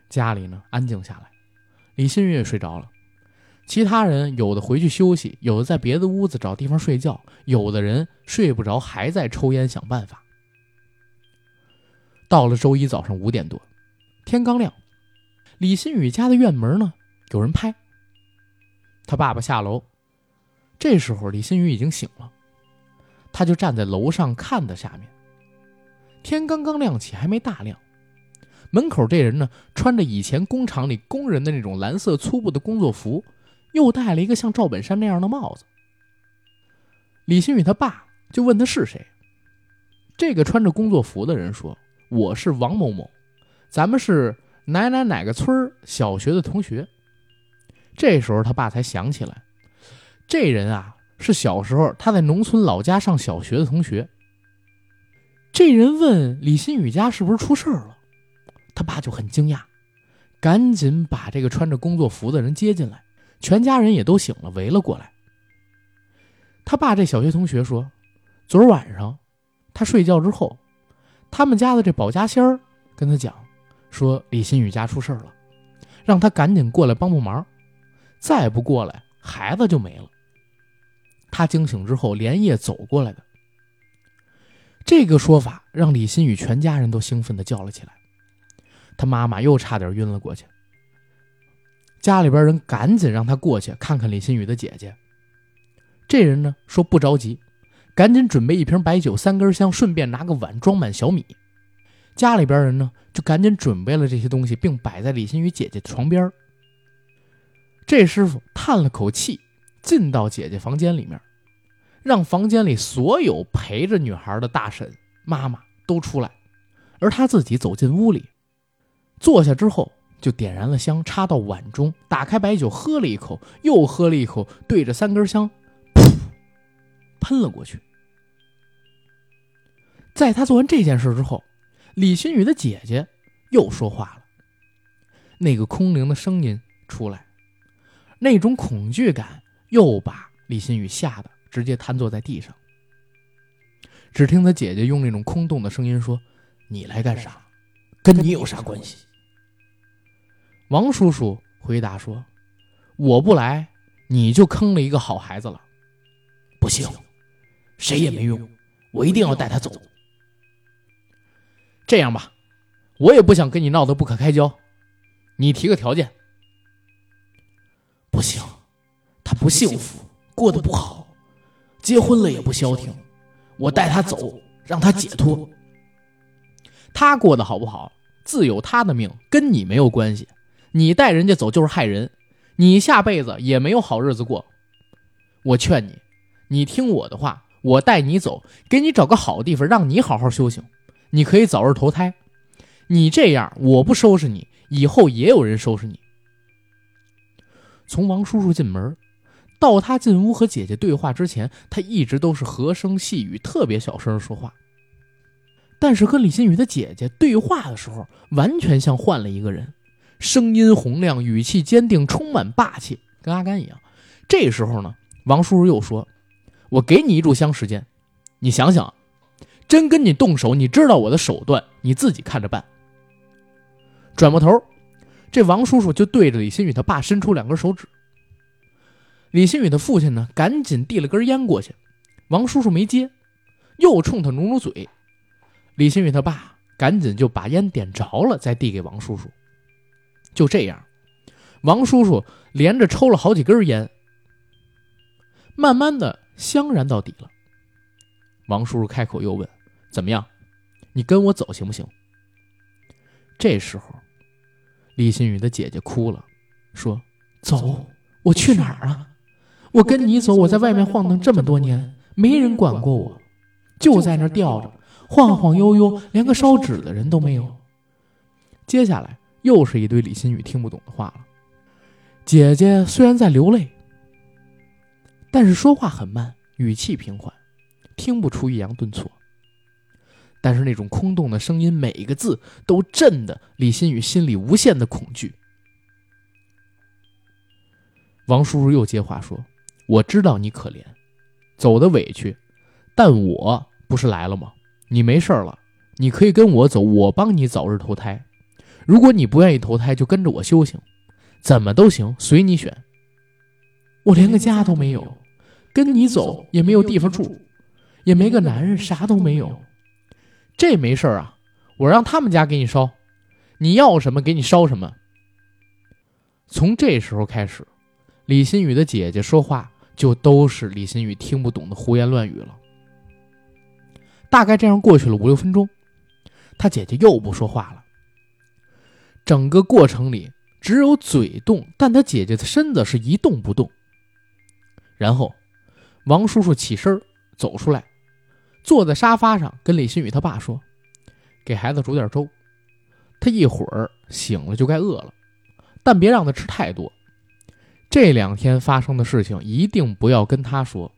家里呢安静下来，李新宇也睡着了。其他人有的回去休息，有的在别的屋子找地方睡觉，有的人睡不着还在抽烟想办法。到了周一早上五点多，天刚亮，李新宇家的院门呢有人拍。他爸爸下楼，这时候李新宇已经醒了，他就站在楼上看的下面。天刚刚亮起，还没大亮，门口这人呢穿着以前工厂里工人的那种蓝色粗布的工作服。又戴了一个像赵本山那样的帽子。李新宇他爸就问他是谁。这个穿着工作服的人说：“我是王某某，咱们是哪哪哪个村小学的同学。”这时候他爸才想起来，这人啊是小时候他在农村老家上小学的同学。这人问李新宇家是不是出事了，他爸就很惊讶，赶紧把这个穿着工作服的人接进来。全家人也都醒了，围了过来。他爸这小学同学说：“昨儿晚上，他睡觉之后，他们家的这保家仙儿跟他讲，说李新宇家出事了，让他赶紧过来帮帮忙，再不过来，孩子就没了。”他惊醒之后，连夜走过来的。这个说法让李新宇全家人都兴奋地叫了起来，他妈妈又差点晕了过去。家里边人赶紧让他过去看看李新宇的姐姐。这人呢说不着急，赶紧准备一瓶白酒、三根香，顺便拿个碗装满小米。家里边人呢就赶紧准备了这些东西，并摆在李新宇姐姐的床边。这师傅叹了口气，进到姐姐房间里面，让房间里所有陪着女孩的大婶、妈妈都出来，而他自己走进屋里，坐下之后。就点燃了香，插到碗中，打开白酒，喝了一口，又喝了一口，对着三根香，噗，喷了过去。在他做完这件事之后，李新宇的姐姐又说话了，那个空灵的声音出来，那种恐惧感又把李新宇吓得直接瘫坐在地上。只听他姐姐用那种空洞的声音说：“你来干啥？跟你有啥关系？”王叔叔回答说：“我不来，你就坑了一个好孩子了。不行，谁也没用，我一定要带他走。这样吧，我也不想跟你闹得不可开交，你提个条件。不行，他不幸福，过得不好，结婚了也不消停。我带他走，让他解脱。他过得好不好，自有他的命，跟你没有关系。”你带人家走就是害人，你下辈子也没有好日子过。我劝你，你听我的话，我带你走，给你找个好地方，让你好好修行。你可以早日投胎。你这样，我不收拾你，以后也有人收拾你。从王叔叔进门到他进屋和姐姐对话之前，他一直都是和声细语，特别小声说话。但是和李新宇的姐姐对话的时候，完全像换了一个人。声音洪亮，语气坚定，充满霸气，跟阿甘一样。这时候呢，王叔叔又说：“我给你一炷香时间，你想想，真跟你动手，你知道我的手段，你自己看着办。”转过头，这王叔叔就对着李新宇他爸伸出两根手指。李新宇的父亲呢，赶紧递了根烟过去，王叔叔没接，又冲他努努嘴。李新宇他爸赶紧就把烟点着了，再递给王叔叔。就这样，王叔叔连着抽了好几根烟，慢慢的香燃到底了。王叔叔开口又问：“怎么样？你跟我走行不行？”这时候，李新宇的姐姐哭了，说：“走，我去哪儿啊？我跟你走，我在外面晃荡这么多年，没人管过我，就在那吊着，晃晃悠悠，连个烧纸的人都没有。”接下来。又是一堆李新宇听不懂的话了。姐姐虽然在流泪，但是说话很慢，语气平缓，听不出抑扬顿挫。但是那种空洞的声音，每一个字都震得李新宇心里无限的恐惧。王叔叔又接话说：“我知道你可怜，走的委屈，但我不是来了吗？你没事了，你可以跟我走，我帮你早日投胎。”如果你不愿意投胎，就跟着我修行，怎么都行，随你选。我连个家都没有，跟你走也没有地方住，也没个男人，啥都没有。这没事啊，我让他们家给你烧，你要什么给你烧什么。从这时候开始，李新宇的姐姐说话就都是李新宇听不懂的胡言乱语了。大概这样过去了五六分钟，他姐姐又不说话了。整个过程里只有嘴动，但他姐姐的身子是一动不动。然后，王叔叔起身走出来，坐在沙发上，跟李新宇他爸说：“给孩子煮点粥，他一会儿醒了就该饿了，但别让他吃太多。这两天发生的事情一定不要跟他说。”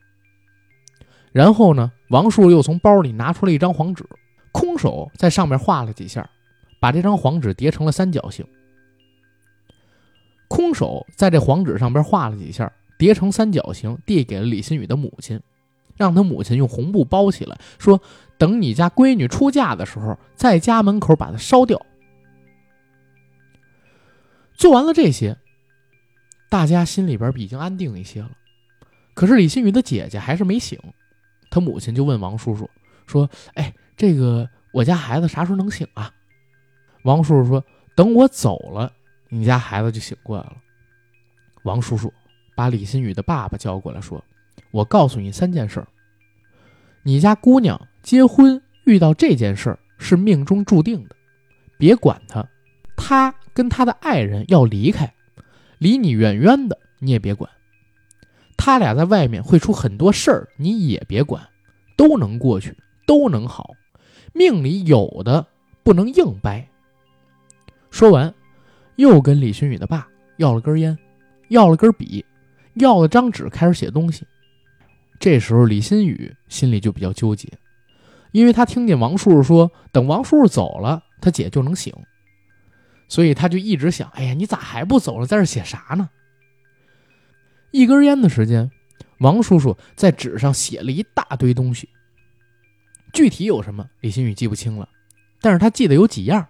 然后呢，王叔又从包里拿出了一张黄纸，空手在上面画了几下。把这张黄纸叠成了三角形，空手在这黄纸上边画了几下，叠成三角形，递给了李新宇的母亲，让他母亲用红布包起来，说：“等你家闺女出嫁的时候，在家门口把它烧掉。”做完了这些，大家心里边已经安定一些了。可是李新宇的姐姐还是没醒，他母亲就问王叔叔说：“哎，这个我家孩子啥时候能醒啊？”王叔叔说：“等我走了，你家孩子就醒过来了。”王叔叔把李新宇的爸爸叫过来，说：“我告诉你三件事。你家姑娘结婚遇到这件事儿是命中注定的，别管她。她跟她的爱人要离开，离你远远的，你也别管。他俩在外面会出很多事儿，你也别管，都能过去，都能好。命里有的不能硬掰。”说完，又跟李新宇的爸要了根烟，要了根笔，要了张纸，开始写东西。这时候，李新宇心里就比较纠结，因为他听见王叔叔说，等王叔叔走了，他姐就能醒，所以他就一直想：哎呀，你咋还不走了，在这写啥呢？一根烟的时间，王叔叔在纸上写了一大堆东西，具体有什么，李新宇记不清了，但是他记得有几样。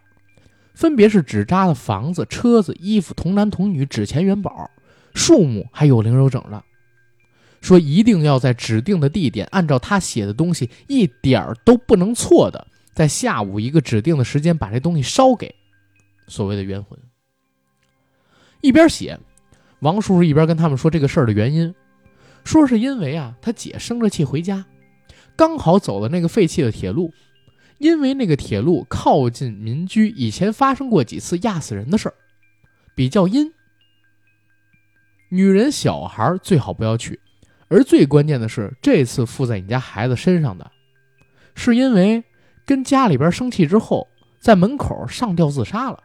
分别是纸扎的房子、车子、衣服、童男童女、纸钱、元宝、数目，还有零有整的。说一定要在指定的地点，按照他写的东西，一点儿都不能错的，在下午一个指定的时间把这东西烧给所谓的冤魂。一边写，王叔叔一边跟他们说这个事儿的原因，说是因为啊，他姐生着气回家，刚好走了那个废弃的铁路。因为那个铁路靠近民居，以前发生过几次压死人的事儿，比较阴。女人、小孩最好不要去。而最关键的是，这次附在你家孩子身上的，是因为跟家里边生气之后，在门口上吊自杀了，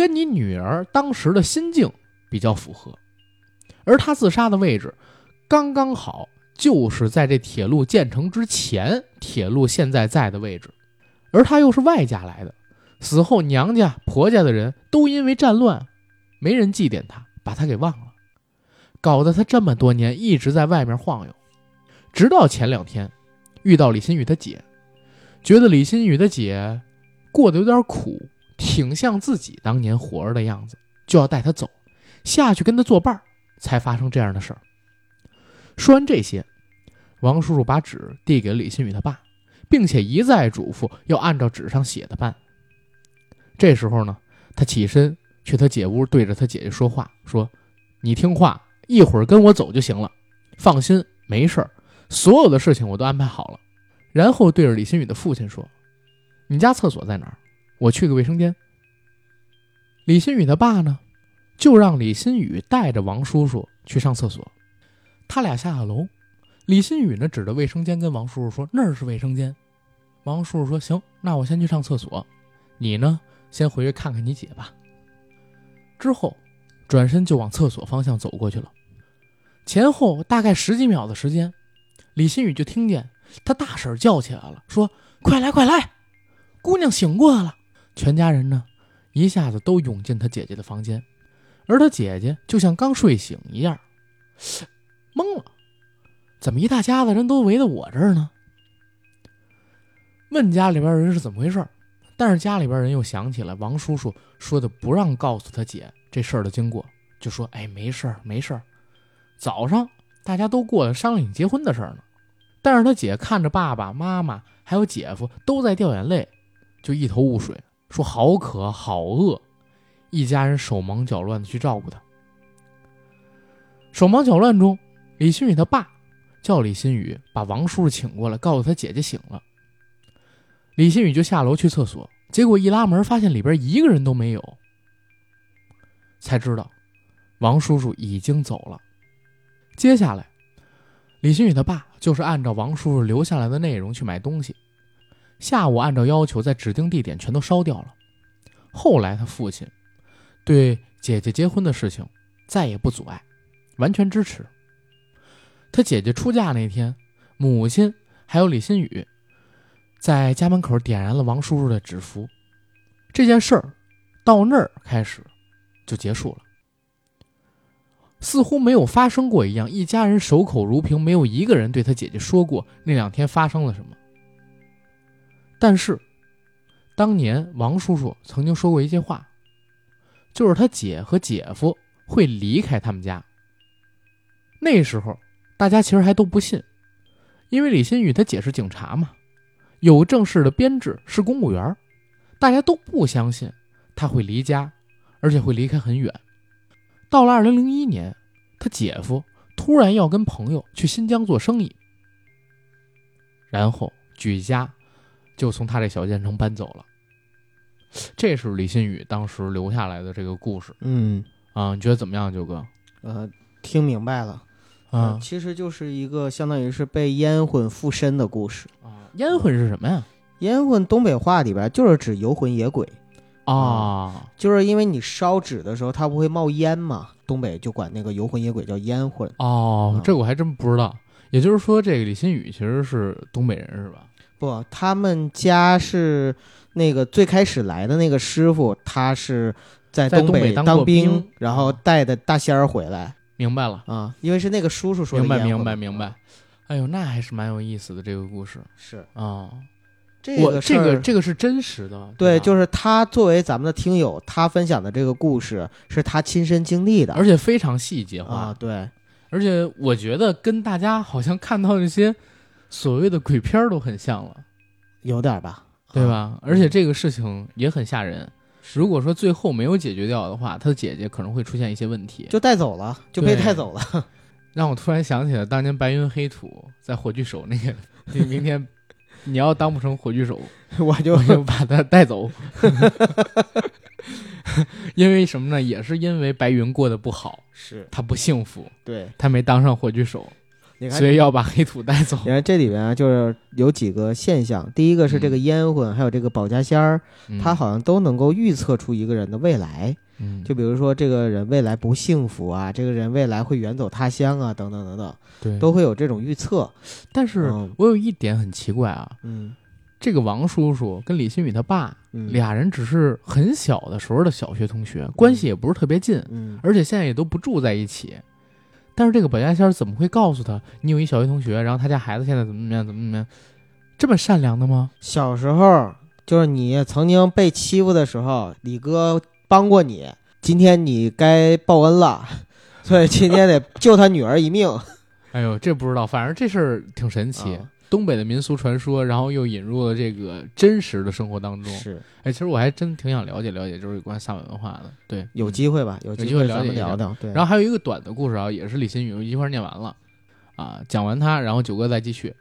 跟你女儿当时的心境比较符合。而他自杀的位置，刚刚好。就是在这铁路建成之前，铁路现在在的位置，而他又是外家来的，死后娘家婆家的人都因为战乱，没人祭奠他，把他给忘了，搞得他这么多年一直在外面晃悠。直到前两天，遇到李新宇的姐，觉得李新宇的姐过得有点苦，挺像自己当年活着的样子，就要带他走，下去跟他作伴儿，才发生这样的事儿。说完这些，王叔叔把纸递给了李新宇他爸，并且一再嘱咐要按照纸上写的办。这时候呢，他起身去他姐屋，对着他姐姐说话，说：“你听话，一会儿跟我走就行了，放心，没事儿。”所有的事情我都安排好了，然后对着李新宇的父亲说：“你家厕所在哪儿？我去个卫生间。”李新宇的爸呢，就让李新宇带着王叔叔去上厕所。他俩下了楼，李新宇呢指着卫生间跟王叔叔说：“那儿是卫生间。”王叔叔说：“行，那我先去上厕所，你呢先回去看看你姐吧。”之后，转身就往厕所方向走过去了。前后大概十几秒的时间。李新宇就听见他大婶叫起来了，说：“快来，快来，姑娘醒过来了！”全家人呢，一下子都涌进他姐姐的房间，而他姐姐就像刚睡醒一样，懵了：“怎么一大家子人都围在我这儿呢？”问家里边人是怎么回事，但是家里边人又想起来王叔叔说的不让告诉他姐这事儿的经过，就说：“哎，没事儿，没事儿，早上。”大家都过来商量你结婚的事儿呢，但是他姐看着爸爸妈妈还有姐夫都在掉眼泪，就一头雾水，说好渴好饿，一家人手忙脚乱的去照顾他。手忙脚乱中，李新宇他爸叫李新宇把王叔叔请过来，告诉他姐姐醒了。李新宇就下楼去厕所，结果一拉门发现里边一个人都没有，才知道王叔叔已经走了。接下来，李新宇他爸就是按照王叔叔留下来的内容去买东西，下午按照要求在指定地点全都烧掉了。后来他父亲对姐姐结婚的事情再也不阻碍，完全支持。他姐姐出嫁那天，母亲还有李新宇在家门口点燃了王叔叔的纸符，这件事儿到那儿开始就结束了。似乎没有发生过一样，一家人守口如瓶，没有一个人对他姐姐说过那两天发生了什么。但是，当年王叔叔曾经说过一句话，就是他姐和姐夫会离开他们家。那时候，大家其实还都不信，因为李新宇他姐是警察嘛，有正式的编制，是公务员，大家都不相信他会离家，而且会离开很远。到了二零零一年，他姐夫突然要跟朋友去新疆做生意，然后举家就从他这小县城搬走了。这是李新宇当时留下来的这个故事。嗯啊，你觉得怎么样，九哥？呃，听明白了啊，其实就是一个相当于是被烟魂附身的故事啊。烟魂是什么呀？烟魂东北话里边就是指游魂野鬼。啊，就是因为你烧纸的时候，它不会冒烟嘛？东北就管那个游魂野鬼叫烟魂。哦，这我还真不知道。也就是说，这个李新宇其实是东北人是吧？不，他们家是那个最开始来的那个师傅，他是在东北当兵，然后带的大仙儿回来。明白了啊，因为是那个叔叔说的。明白，明白，明白。哎呦，那还是蛮有意思的这个故事。是啊。这个这个这个是真实的，对，就是他作为咱们的听友，他分享的这个故事是他亲身经历的，而且非常细节化，对，而且我觉得跟大家好像看到那些所谓的鬼片都很像了，有点吧，对吧？而且这个事情也很吓人，如果说最后没有解决掉的话，他的姐姐可能会出现一些问题，就带走了，就被带走了，让我突然想起了当年白云黑土在火炬手那个，明天。你要当不成火炬手，我就把他带走。因为什么呢？也是因为白云过得不好，是。他不幸福，对。他没当上火炬手，所以要把黑土带走。你看这里边啊，就是有几个现象。第一个是这个烟魂，还有这个保家仙儿，他好像都能够预测出一个人的未来。嗯，就比如说这个人未来不幸福啊，这个人未来会远走他乡啊，等等等等，对，都会有这种预测。但是我有一点很奇怪啊，嗯，这个王叔叔跟李新宇他爸嗯俩人只是很小的时候的小学同学，关系也不是特别近，嗯而且现在也都不住在一起。但是这个本家仙儿怎么会告诉他你有一小学同学，然后他家孩子现在怎么怎么样，怎么怎么样？这么善良的吗？小时候就是你曾经被欺负的时候，李哥帮过你，今天你该报恩了，所以今天得救他女儿一命。哎呦，这不知道，反正这事儿挺神奇。啊东北的民俗传说，然后又引入了这个真实的生活当中。是哎，其实我还真挺想了解了解，就是有关萨满文化的。对，有嗯机会吧，有有机会了解一聊聊。对，然后还有一个短的故事啊，也是李新宇一块儿念完了啊，讲完它，然后九哥再继续。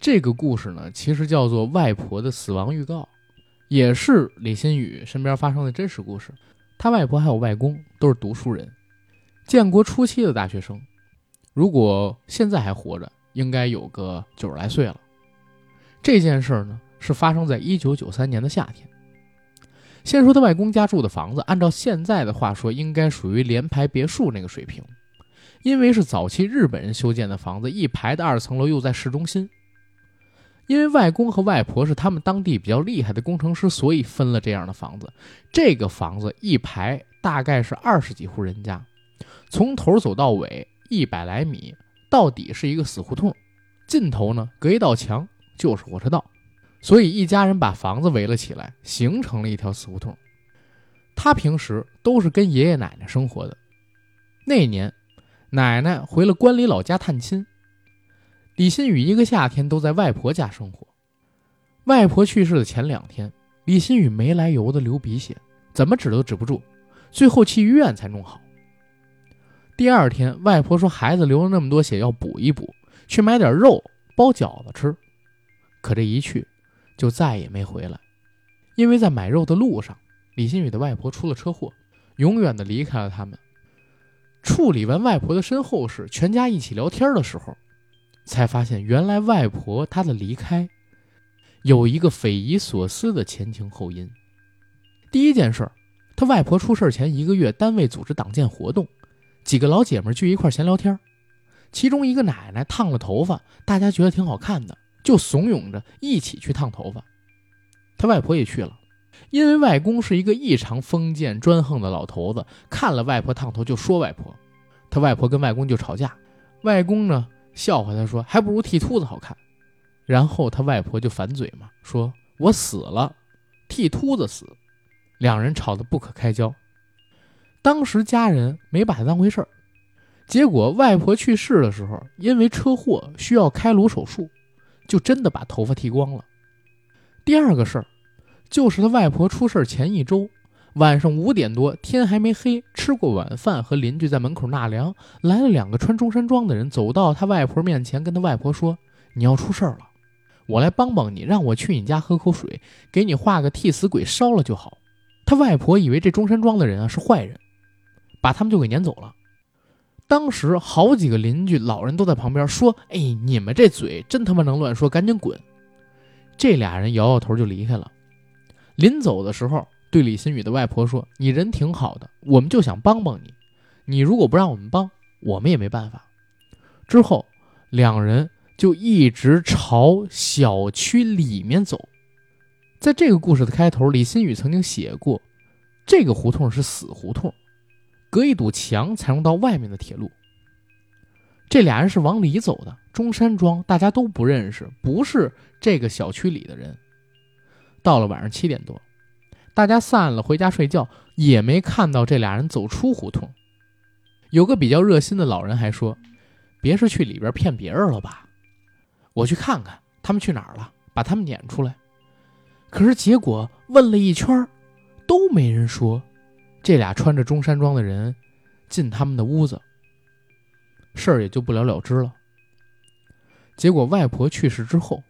这个故事呢，其实叫做《外婆的死亡预告》，也是李新宇身边发生的真实故事。他外婆还有外公都是读书人，建国初期的大学生，如果现在还活着，应该有个九十来岁了。这件事儿呢，是发生在一九九三年的夏天。先说他外公家住的房子，按照现在的话说，应该属于联排别墅那个水平，因为是早期日本人修建的房子，一排的二层楼又在市中心。因为外公和外婆是他们当地比较厉害的工程师，所以分了这样的房子。这个房子一排大概是二十几户人家，从头走到尾一百来米，到底是一个死胡同，尽头呢隔一道墙就是火车道。所以一家人把房子围了起来，形成了一条死胡同。他平时都是跟爷爷奶奶生活的。那年，奶奶回了关里老家探亲，李新宇一个夏天都在外婆家生活。外婆去世的前两天，李新宇没来由的流鼻血，怎么止都止不住，最后去医院才弄好。第二天，外婆说孩子流了那么多血，要补一补，去买点肉包饺子吃。可这一去，就再也没回来，因为在买肉的路上，李新宇的外婆出了车祸，永远的离开了他们。处理完外婆的身后事，全家一起聊天的时候，才发现原来外婆她的离开有一个匪夷所思的前情后因。第一件事，他外婆出事前一个月，单位组织党建活动，几个老姐们聚一块闲聊天，其中一个奶奶烫了头发，大家觉得挺好看的。就怂恿着一起去烫头发，他外婆也去了，因为外公是一个异常封建专横的老头子，看了外婆烫头就说外婆，他外婆跟外公就吵架，外公呢笑话他说还不如剃秃子好看，然后他外婆就反嘴嘛，说我死了，剃秃子死，两人吵得不可开交，当时家人没把他当回事儿，结果外婆去世的时候，因为车祸需要开颅手术。就真的把头发剃光了。第二个事儿，就是他外婆出事前一周晚上五点多，天还没黑，吃过晚饭，和邻居在门口纳凉，来了两个穿中山装的人，走到他外婆面前，跟他外婆说：“你要出事儿了，我来帮帮你，让我去你家喝口水，给你画个替死鬼烧了就好。”他外婆以为这中山装的人啊是坏人，把他们就给撵走了。当时好几个邻居、老人都在旁边说：“哎，你们这嘴真他妈能乱说，赶紧滚！”这俩人摇摇头就离开了。临走的时候，对李新宇的外婆说：“你人挺好的，我们就想帮帮你。你如果不让我们帮，我们也没办法。”之后，两人就一直朝小区里面走。在这个故事的开头，李新宇曾经写过，这个胡同是死胡同。隔一堵墙才能到外面的铁路。这俩人是往里走的，中山装大家都不认识，不是这个小区里的人。到了晚上七点多，大家散了回家睡觉，也没看到这俩人走出胡同。有个比较热心的老人还说：“别是去里边骗别人了吧？我去看看他们去哪儿了，把他们撵出来。”可是结果问了一圈，都没人说。这俩穿着中山装的人进他们的屋子，事儿也就不了了之了。结果外婆去世之后，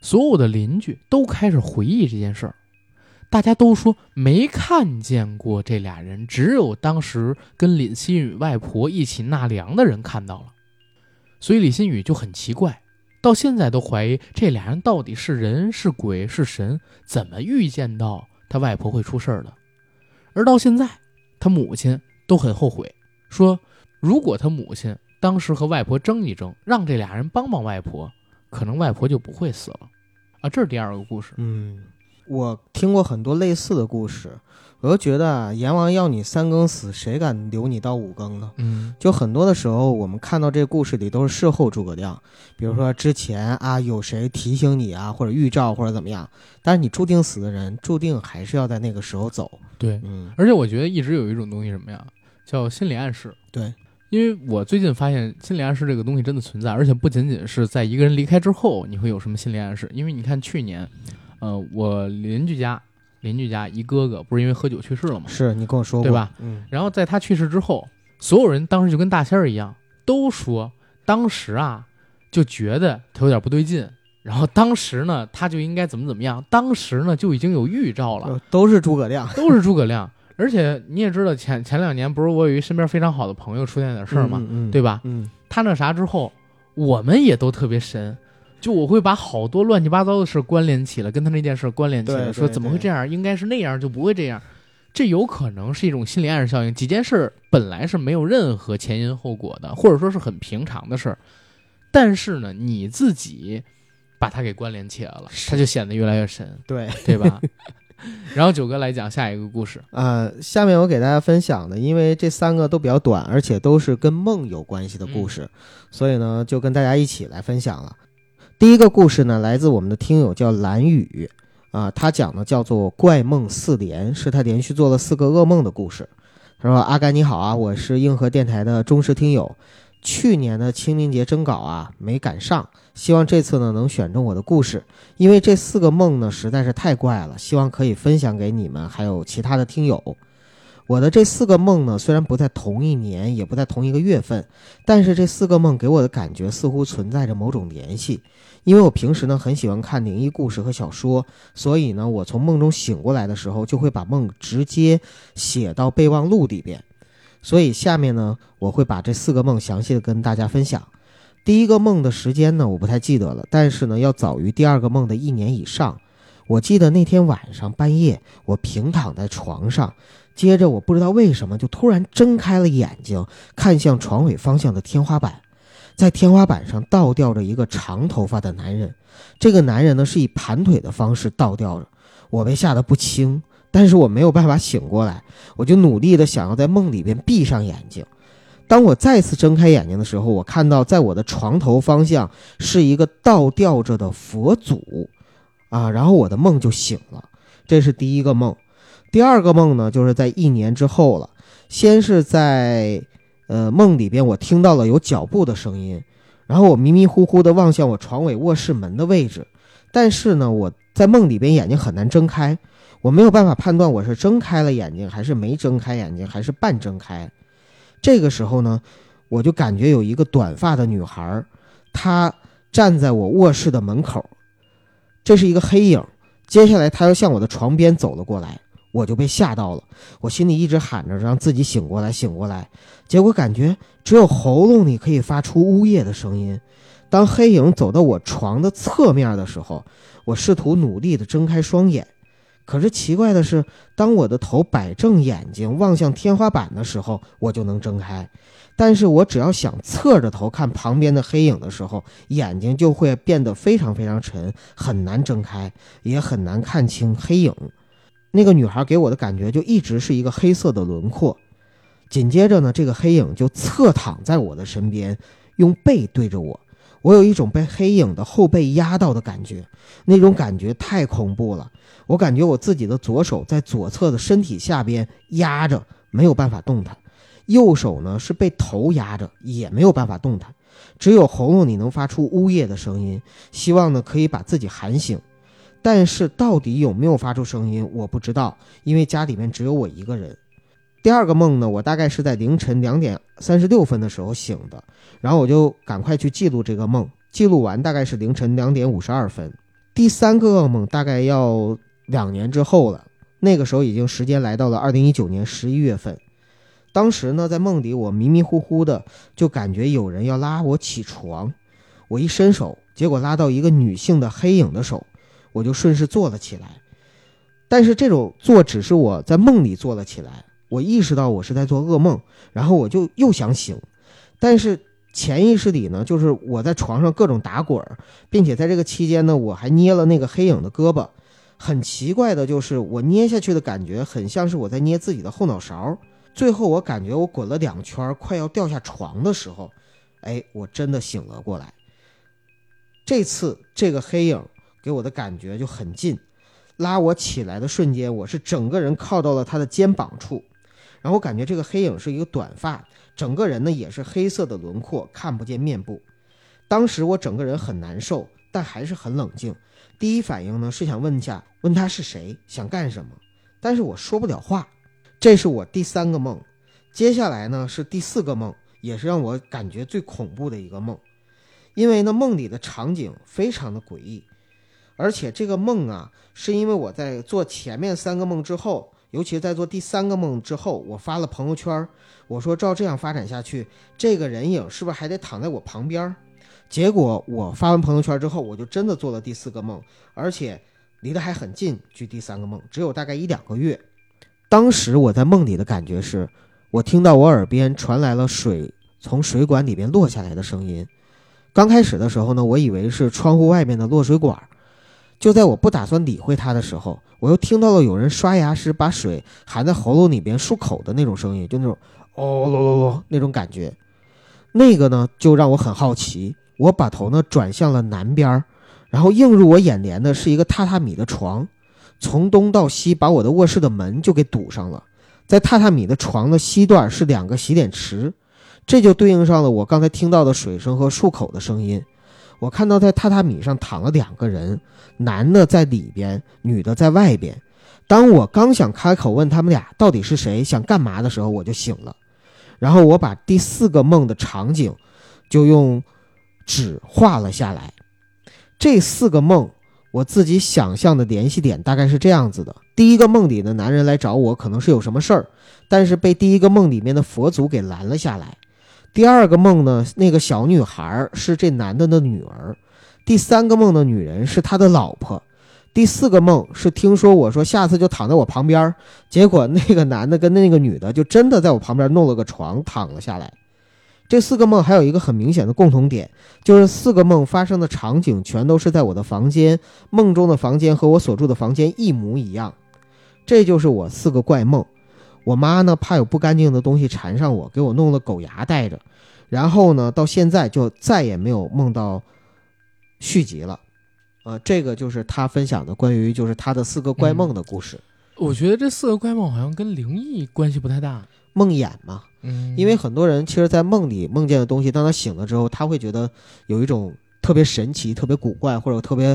所有的邻居都开始回忆这件事儿，大家都说没看见过这俩人，只有当时跟李新宇外婆一起纳凉的人看到了。所以李新宇就很奇怪，到现在都怀疑这俩人到底是人是鬼是神，怎么预见到他外婆会出事儿的？而到现在，他母亲都很后悔，说如果他母亲当时和外婆争一争，让这俩人帮帮外婆，可能外婆就不会死了。啊，这是第二个故事。嗯，我听过很多类似的故事，我就觉得啊，阎王要你三更死，谁敢留你到五更呢？嗯就很多的时候，我们看到这故事里都是事后诸葛亮，比如说之前啊有谁提醒你啊，或者预兆或者怎么样，但是你注定死的人，注定还是要在那个时候走。对，嗯，而且我觉得一直有一种东西什么呀，叫心理暗示。对，因为我最近发现心理暗示这个东西真的存在，而且不仅仅是在一个人离开之后你会有什么心理暗示。因为你看去年，呃，我邻居家邻居家一哥哥不是因为喝酒去世了吗？是你跟我说过对吧？嗯，然后在他去世之后，所有人当时就跟大仙儿一样，都说当时啊就觉得他有点不对劲，然后当时呢他就应该怎么怎么样，当时呢就已经有预兆了，呃都是诸葛亮 都是诸葛亮。而且你也知道前前两年不是我有一身边非常好的朋友出现点事儿嘛，嗯，嗯对吧？嗯，他那啥之后，我们也都特别神。就我会把好多乱七八糟的事关联起来，跟他那件事关联起来，说怎么会这样？应该是那样，就不会这样。这有可能是一种心理暗示效应。几件事本来是没有任何前因后果的，或者说是很平常的事儿，但是呢，你自己把它给关联起来了，它就显得越来越神，对。对吧？然后九哥来讲下一个故事，呃，下面我给大家分享的，因为这三个都比较短，而且都是跟梦有关系的故事，所以呢，就跟大家一起来分享了。第一个故事呢，来自我们的听友叫蓝雨，啊、他讲的叫做《怪梦四连》，是他连续做了四个噩梦的故事。他说：“阿甘你好啊，我是硬核电台的忠实听友，去年的清明节征稿啊没赶上，希望这次呢能选中我的故事。因为这四个梦呢实在是太怪了，希望可以分享给你们还有其他的听友。我的这四个梦呢，虽然不在同一年，也不在同一个月份，但是这四个梦给我的感觉似乎存在着某种联系。因为我平时呢很喜欢看灵异故事和小说，所以呢我从梦中醒过来的时候，就会把梦直接写到备忘录里边。所以下面呢，我会把这四个梦详细的跟大家分享。第一个梦的时间呢，我不太记得了，但是呢，要早于第二个梦的一年以上。我记得那天晚上半夜，我平躺在床上，接着我不知道为什么就突然睁开了眼睛，看向床尾方向的天花板，在天花板上倒吊着一个长头发的男人。这个男人呢是以盘腿的方式倒吊着，我被吓得不轻，但是我没有办法醒过来，我就努力的想要在梦里边闭上眼睛。当我再次睁开眼睛的时候，我看到在我的床头方向是一个倒吊着的佛祖，啊，然后我的梦就醒了。这是第一个梦。第二个梦呢，就是在一年之后了。先是在呃梦里边，我听到了有脚步的声音，然后我迷迷糊糊地望向我床尾卧室门的位置，但是呢，我在梦里边眼睛很难睁开，我没有办法判断我是睁开了眼睛，还是没睁开眼睛，还是半睁开。这个时候呢，我就感觉有一个短发的女孩，她站在我卧室的门口，这是一个黑影。接下来，她又向我的床边走了过来，我就被吓到了。我心里一直喊着让自己醒过来，醒过来。结果感觉只有喉咙里可以发出呜咽的声音。当黑影走到我床的侧面的时候，我试图努力地睁开双眼，可是奇怪的是，当我的头摆正眼睛望向天花板的时候，我就能睁开。但是我只要想侧着头看旁边的黑影的时候，眼睛就会变得非常非常沉，很难睁开，也很难看清黑影。那个女孩给我的感觉就一直是一个黑色的轮廓。紧接着呢，这个黑影就侧躺在我的身边，用背对着我。我有一种被黑影的后背压到的感觉，那种感觉太恐怖了。我感觉我自己的左手在左侧的身体下边压着，没有办法动弹；右手呢是被头压着，也没有办法动弹。只有喉咙里能发出呜咽的声音，希望呢可以把自己喊醒。但是到底有没有发出声音，我不知道，因为家里面只有我一个人。第二个梦呢，我大概是在凌晨两点三十六分的时候醒的，然后我就赶快去记录这个梦，记录完大概是凌晨两点五十二分。第三个噩梦大概要两年之后了，那个时候已经时间来到了二零一九年十一月份。当时呢，在梦里我迷迷糊糊的就感觉有人要拉我起床，我一伸手，结果拉到一个女性的黑影的手，我就顺势坐了起来。但是这种坐只是我在梦里坐了起来。我意识到我是在做噩梦，然后我就又想醒，但是潜意识里呢，就是我在床上各种打滚，并且在这个期间呢，我还捏了那个黑影的胳膊。很奇怪的就是，我捏下去的感觉很像是我在捏自己的后脑勺。最后我感觉我滚了两圈，快要掉下床的时候，哎，我真的醒了过来。这次这个黑影给我的感觉就很近，拉我起来的瞬间，我是整个人靠到了他的肩膀处，然后感觉这个黑影是一个短发。整个人呢也是黑色的轮廓，看不见面部。当时我整个人很难受，但还是很冷静。第一反应呢是想问一下，问他是谁，想干什么，但是我说不了话。这是我第三个梦，接下来呢是第四个梦，也是让我感觉最恐怖的一个梦。因为呢梦里的场景非常的诡异，而且这个梦啊，是因为我在做前面三个梦之后。尤其在做第三个梦之后，我发了朋友圈，我说照这样发展下去，这个人影是不是还得躺在我旁边？结果我发完朋友圈之后，我就真的做了第四个梦，而且离得还很近，距第三个梦只有大概一两个月。当时我在梦里的感觉是，我听到我耳边传来了水从水管里边落下来的声音。刚开始的时候呢，我以为是窗户外面的落水管。就在我不打算理会他的时候，我又听到了有人刷牙时把水含在喉咙里边漱口的那种声音，就那种哦咯咯咯那种感觉。那个呢，就让我很好奇。我把头呢转向了南边，然后映入我眼帘的是一个榻榻米的床，从东到西把我的卧室的门就给堵上了。在榻榻米的床的西段是两个洗脸池，这就对应上了我刚才听到的水声和漱口的声音。我看到在榻榻米上躺了两个人，男的在里边，女的在外边。当我刚想开口问他们俩到底是谁，想干嘛的时候，我就醒了。然后我把第四个梦的场景就用纸画了下来。这四个梦我自己想象的联系点大概是这样子的：第一个梦里的男人来找我，可能是有什么事儿，但是被第一个梦里面的佛祖给拦了下来。第二个梦呢，那个小女孩是这男的的女儿；第三个梦的女人是他的老婆；第四个梦是听说我说下次就躺在我旁边，结果那个男的跟那个女的就真的在我旁边弄了个床躺了下来。这四个梦还有一个很明显的共同点，就是四个梦发生的场景全都是在我的房间，梦中的房间和我所住的房间一模一样。这就是我四个怪梦。我妈呢，怕有不干净的东西缠上我，给我弄了狗牙戴着，然后呢，到现在就再也没有梦到续集了。呃，这个就是他分享的关于就是他的四个怪梦的故事。我觉得这四个怪梦好像跟灵异关系不太大，梦魇嘛。嗯，因为很多人其实，在梦里梦见的东西，当他醒了之后，他会觉得有一种特别神奇、特别古怪或者特别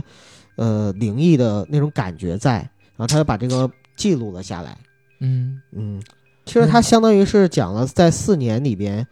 呃灵异的那种感觉在，然后他就把这个记录了下来。嗯嗯，其实他相当于是讲了在四年里边，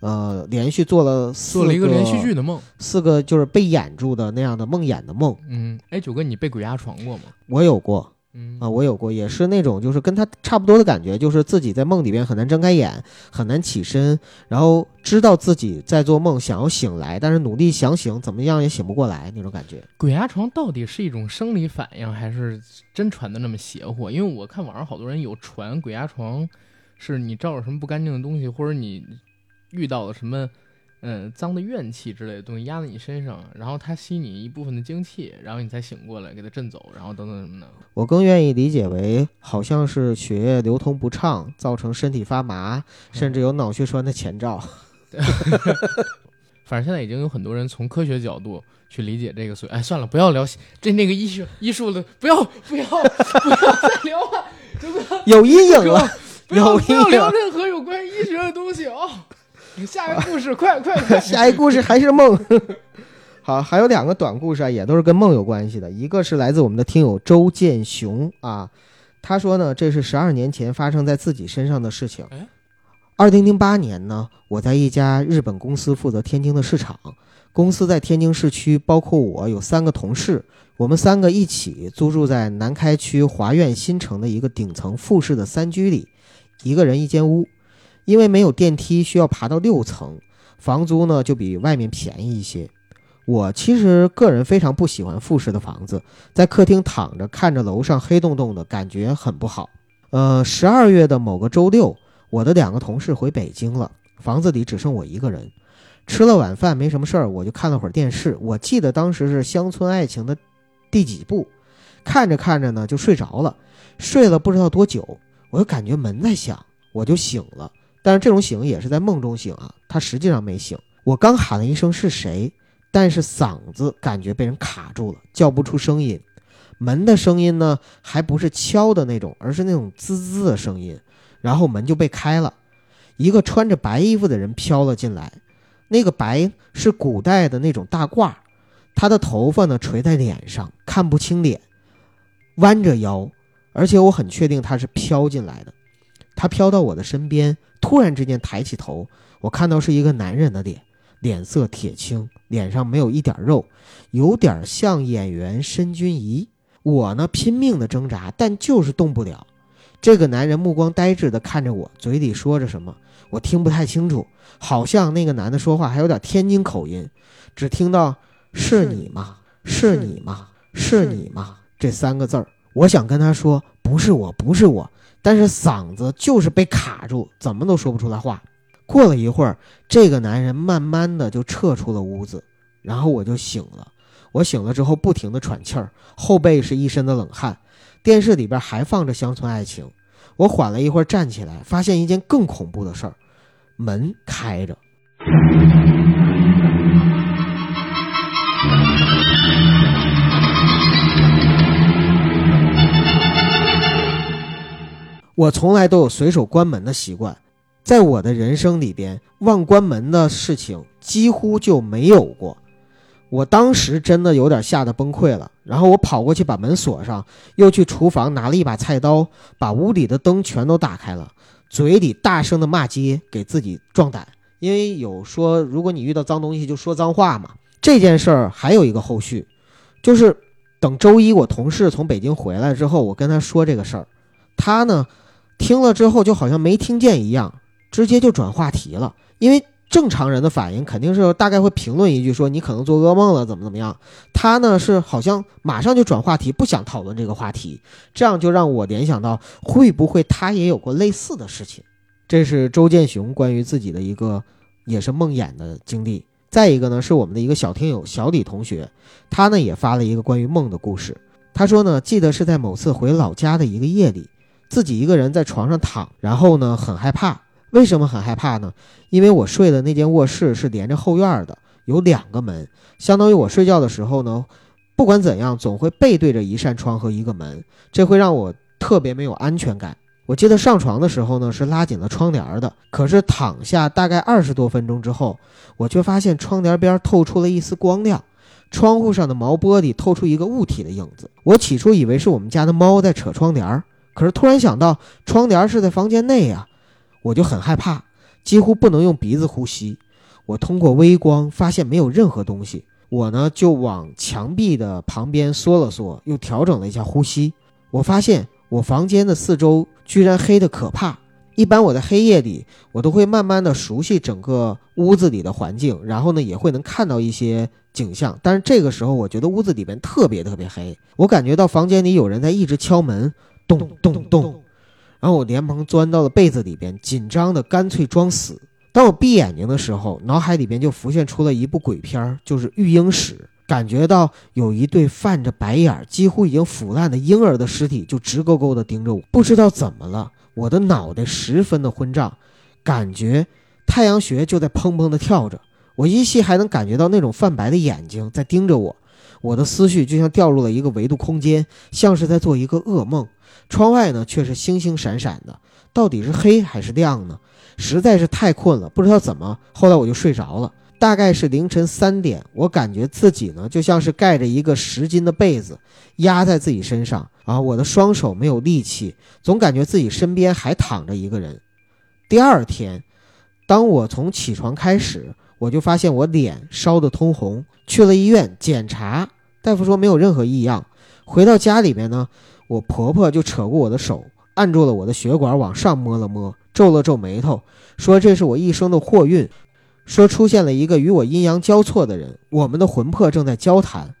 呃，连续做了做了一个连续剧的梦，四个就是被掩住的那样的梦魇的梦。嗯，哎，九哥，你被鬼压床过吗？我有过。嗯啊，我有过，也是那种，就是跟他差不多的感觉，就是自己在梦里边很难睁开眼，很难起身，然后知道自己在做梦，想要醒来，但是努力想醒，怎么样也醒不过来那种感觉。鬼压床到底是一种生理反应，还是真传的那么邪乎？因为我看网上好多人有传鬼压床，是你照着什么不干净的东西，或者你遇到了什么。嗯，脏的怨气之类的东西压在你身上，然后它吸你一部分的精气，然后你才醒过来，给它震走，然后等等什么的。我更愿意理解为，好像是血液流通不畅，造成身体发麻，甚至有脑血栓的前兆。反正现在已经有很多人从科学角度去理解这个，所以哎，算了，不要聊这那个医学医术的，不要不要不要再聊了，有阴影了，不要不要聊任何有关于医学的东西啊。下一个故事，快快快！下一个故事还是梦。好，还有两个短故事啊，也都是跟梦有关系的。一个是来自我们的听友周建雄啊，他说呢，这是十二年前发生在自己身上的事情。二零零八年呢，我在一家日本公司负责天津的市场，公司在天津市区，包括我有三个同事，我们三个一起租住在南开区华苑新城的一个顶层复式的三居里，一个人一间屋。因为没有电梯，需要爬到六层，房租呢就比外面便宜一些。我其实个人非常不喜欢复式的房子，在客厅躺着看着楼上黑洞洞的感觉很不好。呃，十二月的某个周六，我的两个同事回北京了，房子里只剩我一个人。吃了晚饭没什么事儿，我就看了会儿电视。我记得当时是《乡村爱情》的第几部，看着看着呢就睡着了，睡了不知道多久，我就感觉门在响，我就醒了。但是这种醒也是在梦中醒啊，他实际上没醒。我刚喊了一声是谁，但是嗓子感觉被人卡住了，叫不出声音。门的声音呢，还不是敲的那种，而是那种滋滋的声音。然后门就被开了，一个穿着白衣服的人飘了进来。那个白是古代的那种大褂，他的头发呢垂在脸上，看不清脸，弯着腰，而且我很确定他是飘进来的。他飘到我的身边，突然之间抬起头，我看到是一个男人的脸，脸色铁青，脸上没有一点肉，有点像演员申军仪。我呢拼命的挣扎，但就是动不了。这个男人目光呆滞的看着我，嘴里说着什么，我听不太清楚，好像那个男的说话还有点天津口音，只听到“是你吗？是你吗？是你吗？”这三个字儿。我想跟他说“不是我，不是我”，但是嗓子就是被卡住，怎么都说不出来话。过了一会儿，这个男人慢慢的就撤出了屋子，然后我就醒了。我醒了之后，不停的喘气儿，后背是一身的冷汗。电视里边还放着《乡村爱情》，我缓了一会儿站起来，发现一件更恐怖的事儿：门开着。我从来都有随手关门的习惯，在我的人生里边，忘关门的事情几乎就没有过。我当时真的有点吓得崩溃了，然后我跑过去把门锁上，又去厨房拿了一把菜刀，把屋里的灯全都打开了，嘴里大声的骂街，给自己壮胆。因为有说，如果你遇到脏东西就说脏话嘛。这件事儿还有一个后续，就是等周一我同事从北京回来之后，我跟他说这个事儿，他呢听了之后就好像没听见一样，直接就转话题了，因为。正常人的反应肯定是大概会评论一句说你可能做噩梦了怎么怎么样，他呢是好像马上就转话题，不想讨论这个话题，这样就让我联想到会不会他也有过类似的事情。这是周建雄关于自己的一个也是梦魇的经历。再一个呢是我们的一个小听友小李同学，他呢也发了一个关于梦的故事。他说呢记得是在某次回老家的一个夜里，自己一个人在床上躺，然后呢很害怕。为什么很害怕呢？因为我睡的那间卧室是连着后院的，有两个门，相当于我睡觉的时候呢，不管怎样总会背对着一扇窗和一个门，这会让我特别没有安全感。我记得上床的时候呢是拉紧了窗帘的，可是躺下大概二十多分钟之后，我却发现窗帘边透出了一丝光亮，窗户上的毛玻璃透出一个物体的影子。我起初以为是我们家的猫在扯窗帘，可是突然想到窗帘是在房间内呀。我就很害怕，几乎不能用鼻子呼吸。我通过微光发现没有任何东西，我呢就往墙壁的旁边缩了缩，又调整了一下呼吸。我发现我房间的四周居然黑得可怕。一般我在黑夜里，我都会慢慢的熟悉整个屋子里的环境，然后呢也会能看到一些景象。但是这个时候，我觉得屋子里边特别特别黑，我感觉到房间里有人在一直敲门，咚咚咚。然后我连忙钻到了被子里边，紧张的干脆装死。当我闭眼睛的时候，脑海里边就浮现出了一部鬼片，就是《育婴室》。感觉到有一对泛着白眼、几乎已经腐烂的婴儿的尸体，就直勾勾地盯着我。不知道怎么了，我的脑袋十分的昏胀，感觉太阳穴就在砰砰地跳着。我依稀还能感觉到那种泛白的眼睛在盯着我。我的思绪就像掉入了一个维度空间，像是在做一个噩梦。窗外呢却是星星闪闪的，到底是黑还是亮呢？实在是太困了，不知道怎么，后来我就睡着了。大概是凌晨三点，我感觉自己呢就像是盖着一个十斤的被子压在自己身上啊，我的双手没有力气，总感觉自己身边还躺着一个人。第二天，当我从起床开始，我就发现我脸烧得通红，去了医院检查，大夫说没有任何异样。回到家里面呢。我婆婆就扯过我的手，按住了我的血管，往上摸了摸，皱了皱眉头，说：“这是我一生的祸运，说出现了一个与我阴阳交错的人，我们的魂魄正在交谈。”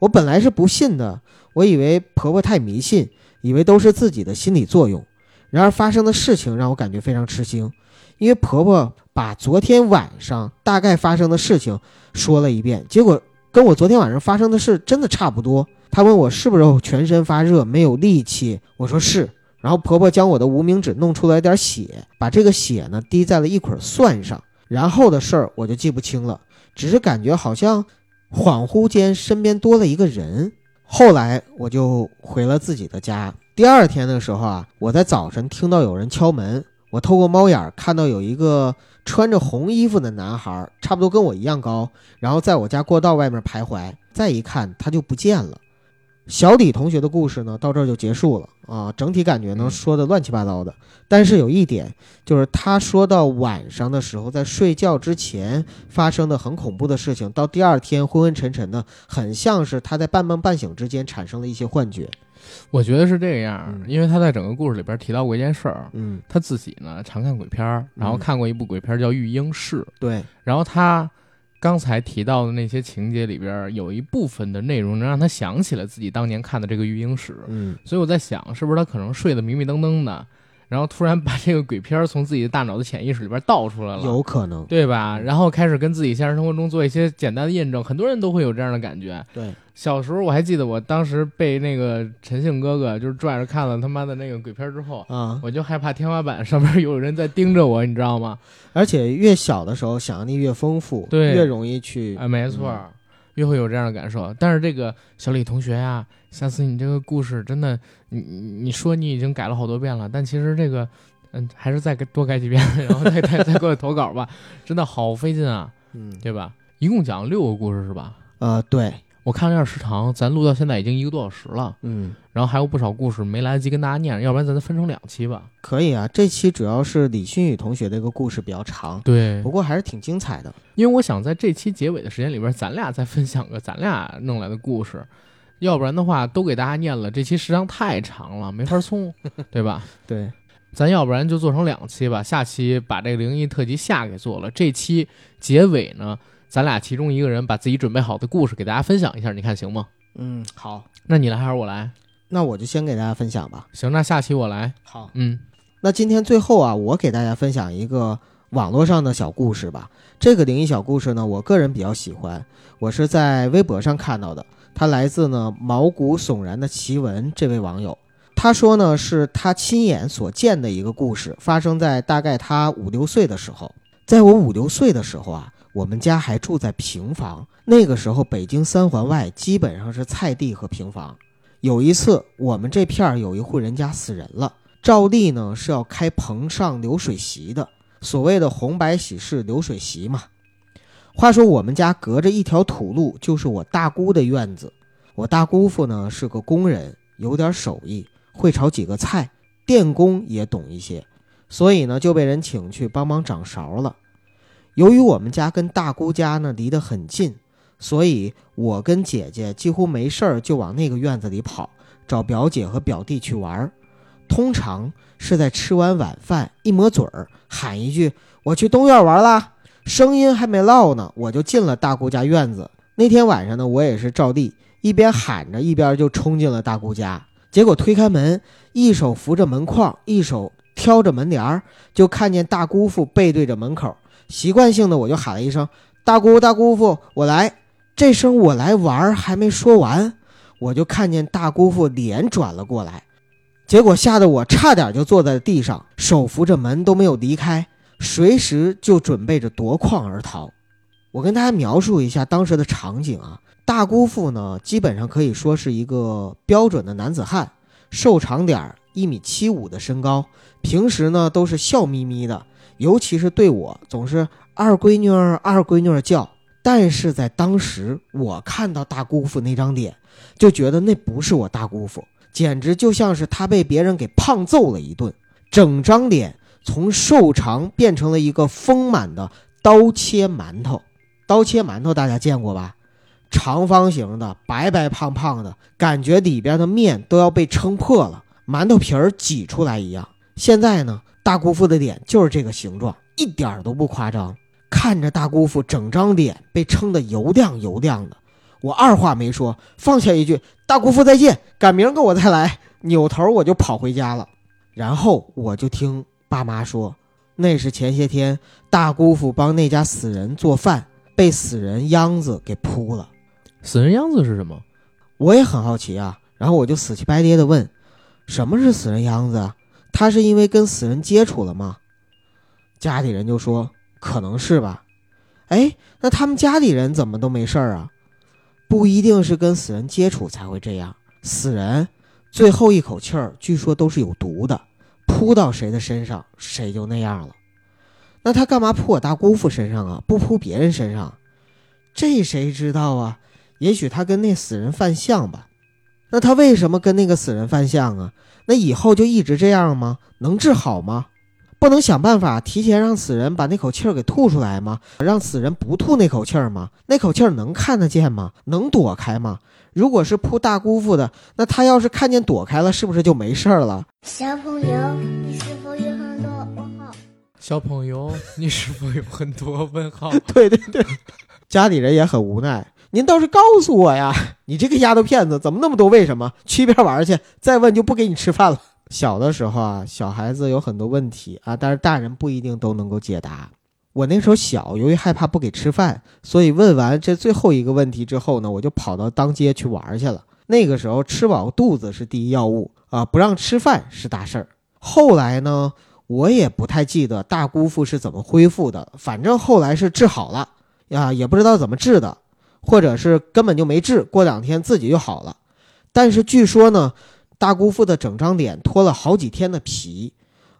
我本来是不信的，我以为婆婆太迷信，以为都是自己的心理作用。然而发生的事情让我感觉非常吃惊，因为婆婆把昨天晚上大概发生的事情说了一遍，结果跟我昨天晚上发生的事真的差不多。她问我是不是全身发热、没有力气，我说是。然后婆婆将我的无名指弄出来点血，把这个血呢滴在了一捆蒜上。然后的事儿我就记不清了，只是感觉好像恍惚间身边多了一个人。后来我就回了自己的家。第二天的时候啊，我在早晨听到有人敲门，我透过猫眼看到有一个穿着红衣服的男孩，差不多跟我一样高，然后在我家过道外面徘徊。再一看，他就不见了。小李同学的故事呢，到这儿就结束了啊。整体感觉呢，说的乱七八糟的。但是有一点，就是他说到晚上的时候，在睡觉之前发生的很恐怖的事情，到第二天昏昏沉沉的，很像是他在半梦半醒之间产生了一些幻觉。我觉得是这个样，因为他在整个故事里边提到过一件事儿，嗯，他自己呢常看鬼片儿，然后看过一部鬼片叫《育婴室》，对，然后他。刚才提到的那些情节里边，有一部分的内容能让他想起了自己当年看的这个育婴室。嗯，所以我在想，是不是他可能睡得迷迷瞪瞪的，然后突然把这个鬼片从自己的大脑的潜意识里边倒出来了，有可能，对吧？然后开始跟自己现实生活中做一些简单的验证，很多人都会有这样的感觉。对。小时候我还记得，我当时被那个陈姓哥哥就是拽着看了他妈的那个鬼片之后啊，我就害怕天花板上面有人在盯着我，你知道吗？而且越小的时候想象力越丰富，对，越容易去啊，没错，越会有这样的感受。但是这个小李同学呀，下次你这个故事真的，你你说你已经改了好多遍了，但其实这个，嗯，还是再多改几遍，然后再再再过来投稿吧，真的好费劲啊，嗯，对吧？一共讲六个故事是吧？呃，对。我看了一下时长，咱录到现在已经一个多小时了，嗯，然后还有不少故事没来得及跟大家念，要不然咱分成两期吧。可以啊，这期主要是李新宇同学的一个故事比较长，对，不过还是挺精彩的。因为我想在这期结尾的时间里边，咱俩再分享个咱俩弄来的故事，要不然的话都给大家念了，这期时长太长了，没法送，对吧？对，咱要不然就做成两期吧，下期把这个灵异特辑下给做了，这期结尾呢？咱俩其中一个人把自己准备好的故事给大家分享一下，你看行吗？嗯，好。那你来还是我来？那我就先给大家分享吧。行，那下期我来。好，嗯。那今天最后啊，我给大家分享一个网络上的小故事吧。这个灵异小故事呢，我个人比较喜欢。我是在微博上看到的，它来自呢毛骨悚然的奇闻这位网友。他说呢，是他亲眼所见的一个故事，发生在大概他五六岁的时候。在我五六岁的时候啊。我们家还住在平房，那个时候北京三环外基本上是菜地和平房。有一次，我们这片儿有一户人家死人了，照例呢是要开棚上流水席的，所谓的红白喜事流水席嘛。话说我们家隔着一条土路就是我大姑的院子，我大姑父呢是个工人，有点手艺，会炒几个菜，电工也懂一些，所以呢就被人请去帮忙掌勺了。由于我们家跟大姑家呢离得很近，所以我跟姐姐几乎没事儿就往那个院子里跑，找表姐和表弟去玩儿。通常是在吃完晚饭，一抹嘴儿喊一句“我去东院玩啦”，声音还没落呢，我就进了大姑家院子。那天晚上呢，我也是照例一边喊着，一边就冲进了大姑家。结果推开门，一手扶着门框，一手挑着门帘儿，就看见大姑父背对着门口。习惯性的我就喊了一声“大姑大姑父，我来”。这声“我来玩”还没说完，我就看见大姑父脸转了过来，结果吓得我差点就坐在地上，手扶着门都没有离开，随时就准备着夺眶而逃。我跟大家描述一下当时的场景啊，大姑父呢，基本上可以说是一个标准的男子汉，瘦长点儿，一米七五的身高，平时呢都是笑眯眯的。尤其是对我总是二闺女儿、二闺女儿叫，但是在当时我看到大姑父那张脸，就觉得那不是我大姑父，简直就像是他被别人给胖揍了一顿，整张脸从瘦长变成了一个丰满的刀切馒头。刀切馒头大家见过吧？长方形的，白白胖胖的，感觉里边的面都要被撑破了，馒头皮儿挤出来一样。现在呢？大姑父的脸就是这个形状，一点都不夸张。看着大姑父整张脸被撑得油亮油亮的，我二话没说，放下一句“大姑父再见，赶明儿个我再来”，扭头我就跑回家了。然后我就听爸妈说：“那是前些天大姑父帮那家死人做饭，被死人秧子给扑了。死人秧子是什么？我也很好奇啊，然后我就死乞白咧的问：“什么是死人秧子啊？他是因为跟死人接触了吗？”家里人就说：“可能是吧。”哎，那他们家里人怎么都没事儿啊？不一定是跟死人接触才会这样。死人最后一口气儿，据说都是有毒的，扑到谁的身上，谁就那样了。那他干嘛扑我大姑父身上啊？不扑别人身上？这谁知道啊？也许他跟那死人犯相吧。那他为什么跟那个死人犯相啊？那以后就一直这样吗？能治好吗？不能想办法提前让死人把那口气儿给吐出来吗？让死人不吐那口气儿吗？那口气儿能看得见吗？能躲开吗？如果是扑大姑父的，那他要是看见躲开了，是不是就没事儿了？小朋友，你是否有很多问号？小朋友，你是否有很多问号？对对对，家里人也很无奈。您倒是告诉我呀！你这个丫头片子怎么那么多为什么？去一边玩去，再问就不给你吃饭了。小的时候啊，小孩子有很多问题啊，但是大人不一定都能够解答。我那时候小，由于害怕不给吃饭，所以问完这最后一个问题之后呢，我就跑到当街去玩去了。那个时候吃饱肚子是第一要务啊，不让吃饭是大事儿。后来呢，我也不太记得大姑父是怎么恢复的，反正后来是治好了呀，也不知道怎么治的，或者是根本就没治，过两天自己就好了。但是据说呢。大姑父的整张脸脱了好几天的皮，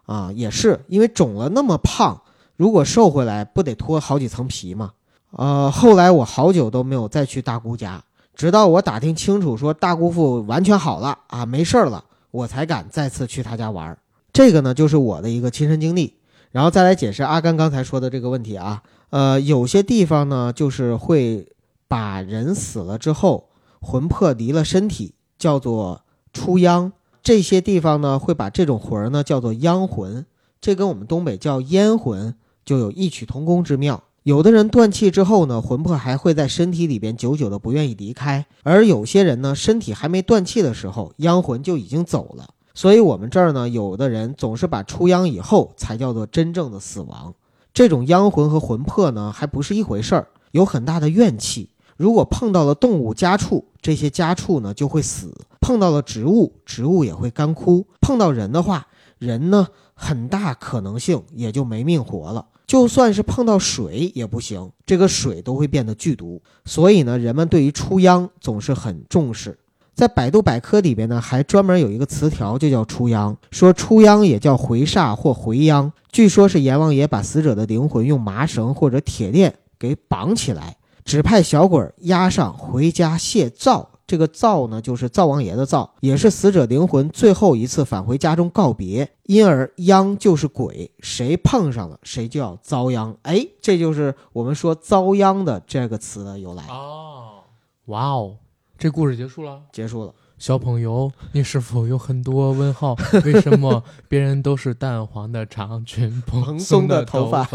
啊，也是因为肿了那么胖，如果瘦回来不得脱好几层皮吗？呃，后来我好久都没有再去大姑家，直到我打听清楚说大姑父完全好了啊，没事了，我才敢再次去他家玩。这个呢，就是我的一个亲身经历。然后再来解释阿甘刚才说的这个问题啊，呃，有些地方呢，就是会把人死了之后，魂魄离了身体，叫做。出秧这些地方呢，会把这种魂儿呢叫做秧魂，这跟我们东北叫烟魂就有异曲同工之妙。有的人断气之后呢，魂魄还会在身体里边久久的不愿意离开，而有些人呢，身体还没断气的时候，秧魂就已经走了。所以，我们这儿呢，有的人总是把出秧以后才叫做真正的死亡。这种秧魂和魂魄呢，还不是一回事儿，有很大的怨气。如果碰到了动物家畜，这些家畜呢就会死；碰到了植物，植物也会干枯；碰到人的话，人呢很大可能性也就没命活了。就算是碰到水也不行，这个水都会变得剧毒。所以呢，人们对于出秧总是很重视。在百度百科里边呢，还专门有一个词条，就叫出秧，说出秧也叫回煞或回秧。据说是阎王爷把死者的灵魂用麻绳或者铁链给绑起来。指派小鬼押上回家谢灶，这个灶呢，就是灶王爷的灶，也是死者灵魂最后一次返回家中告别。因而殃就是鬼，谁碰上了谁就要遭殃。哎，这就是我们说遭殃的这个词的由来。哦，哇哦，这故事结束了，结束了。小朋友，你是否有很多问号？为什么别人都是淡黄的长裙 蓬松的头发？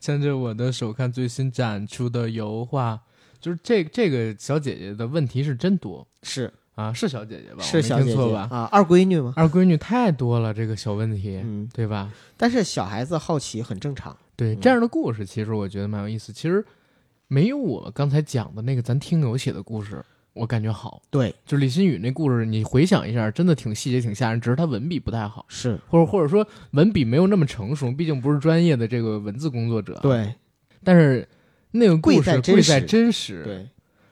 牵着我的手看最新展出的油画，就是这这个小姐姐的问题是真多，是啊，是小姐姐吧？是小姐姐吧？啊，二闺女吗？二闺女太多了，这个小问题，嗯，对吧？但是小孩子好奇很正常。对这样的故事，其实我觉得蛮有意思。其实没有我刚才讲的那个咱听友写的故事。我感觉好，对，就李新宇那故事，你回想一下，真的挺细节、挺吓人，只是他文笔不太好，是，或者或者说文笔没有那么成熟，毕竟不是专业的这个文字工作者。对，但是那个故事贵在真实。对，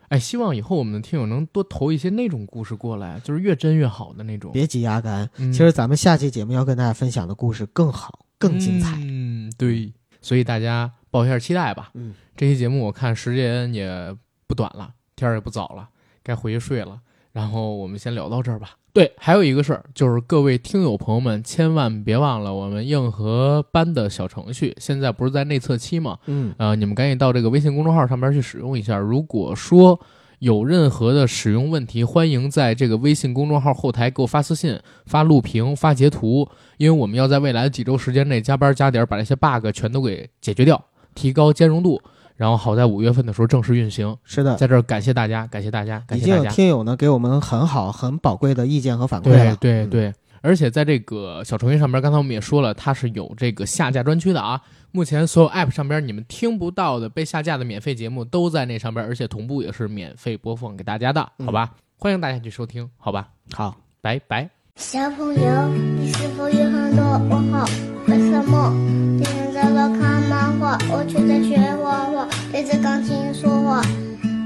哎，希望以后我们的听友能多投一些那种故事过来，就是越真越好的那种。别急，阿甘，其实咱们下期节目要跟大家分享的故事更好、更精彩。嗯，对，所以大家抱一下期待吧。嗯，这期节目我看时间也不短了，天儿也不早了。该回去睡了，然后我们先聊到这儿吧。对，还有一个事儿，就是各位听友朋友们，千万别忘了我们硬核班的小程序，现在不是在内测期吗？嗯，呃，你们赶紧到这个微信公众号上边去使用一下。如果说有任何的使用问题，欢迎在这个微信公众号后台给我发私信、发录屏、发截图，因为我们要在未来的几周时间内加班加点，把这些 bug 全都给解决掉，提高兼容度。然后好在五月份的时候正式运行，是的，在这儿感谢大家，感谢大家，感谢大家。已经有听友呢给我们很好、很宝贵的意见和反馈了。对对对，而且在这个小程序上边，刚才我们也说了，它是有这个下架专区的啊。目前所有 App 上边你们听不到的被下架的免费节目都在那上边，而且同步也是免费播放给大家的，好吧？欢迎大家去收听，好吧？好，拜拜。小朋友，你是否有很多问号？为什么别人在那看画，我却在学画画，对着钢琴说话。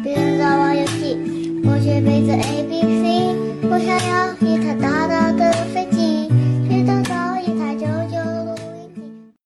别人在玩游戏，我却背着 A B C，我想要一台大大的飞机。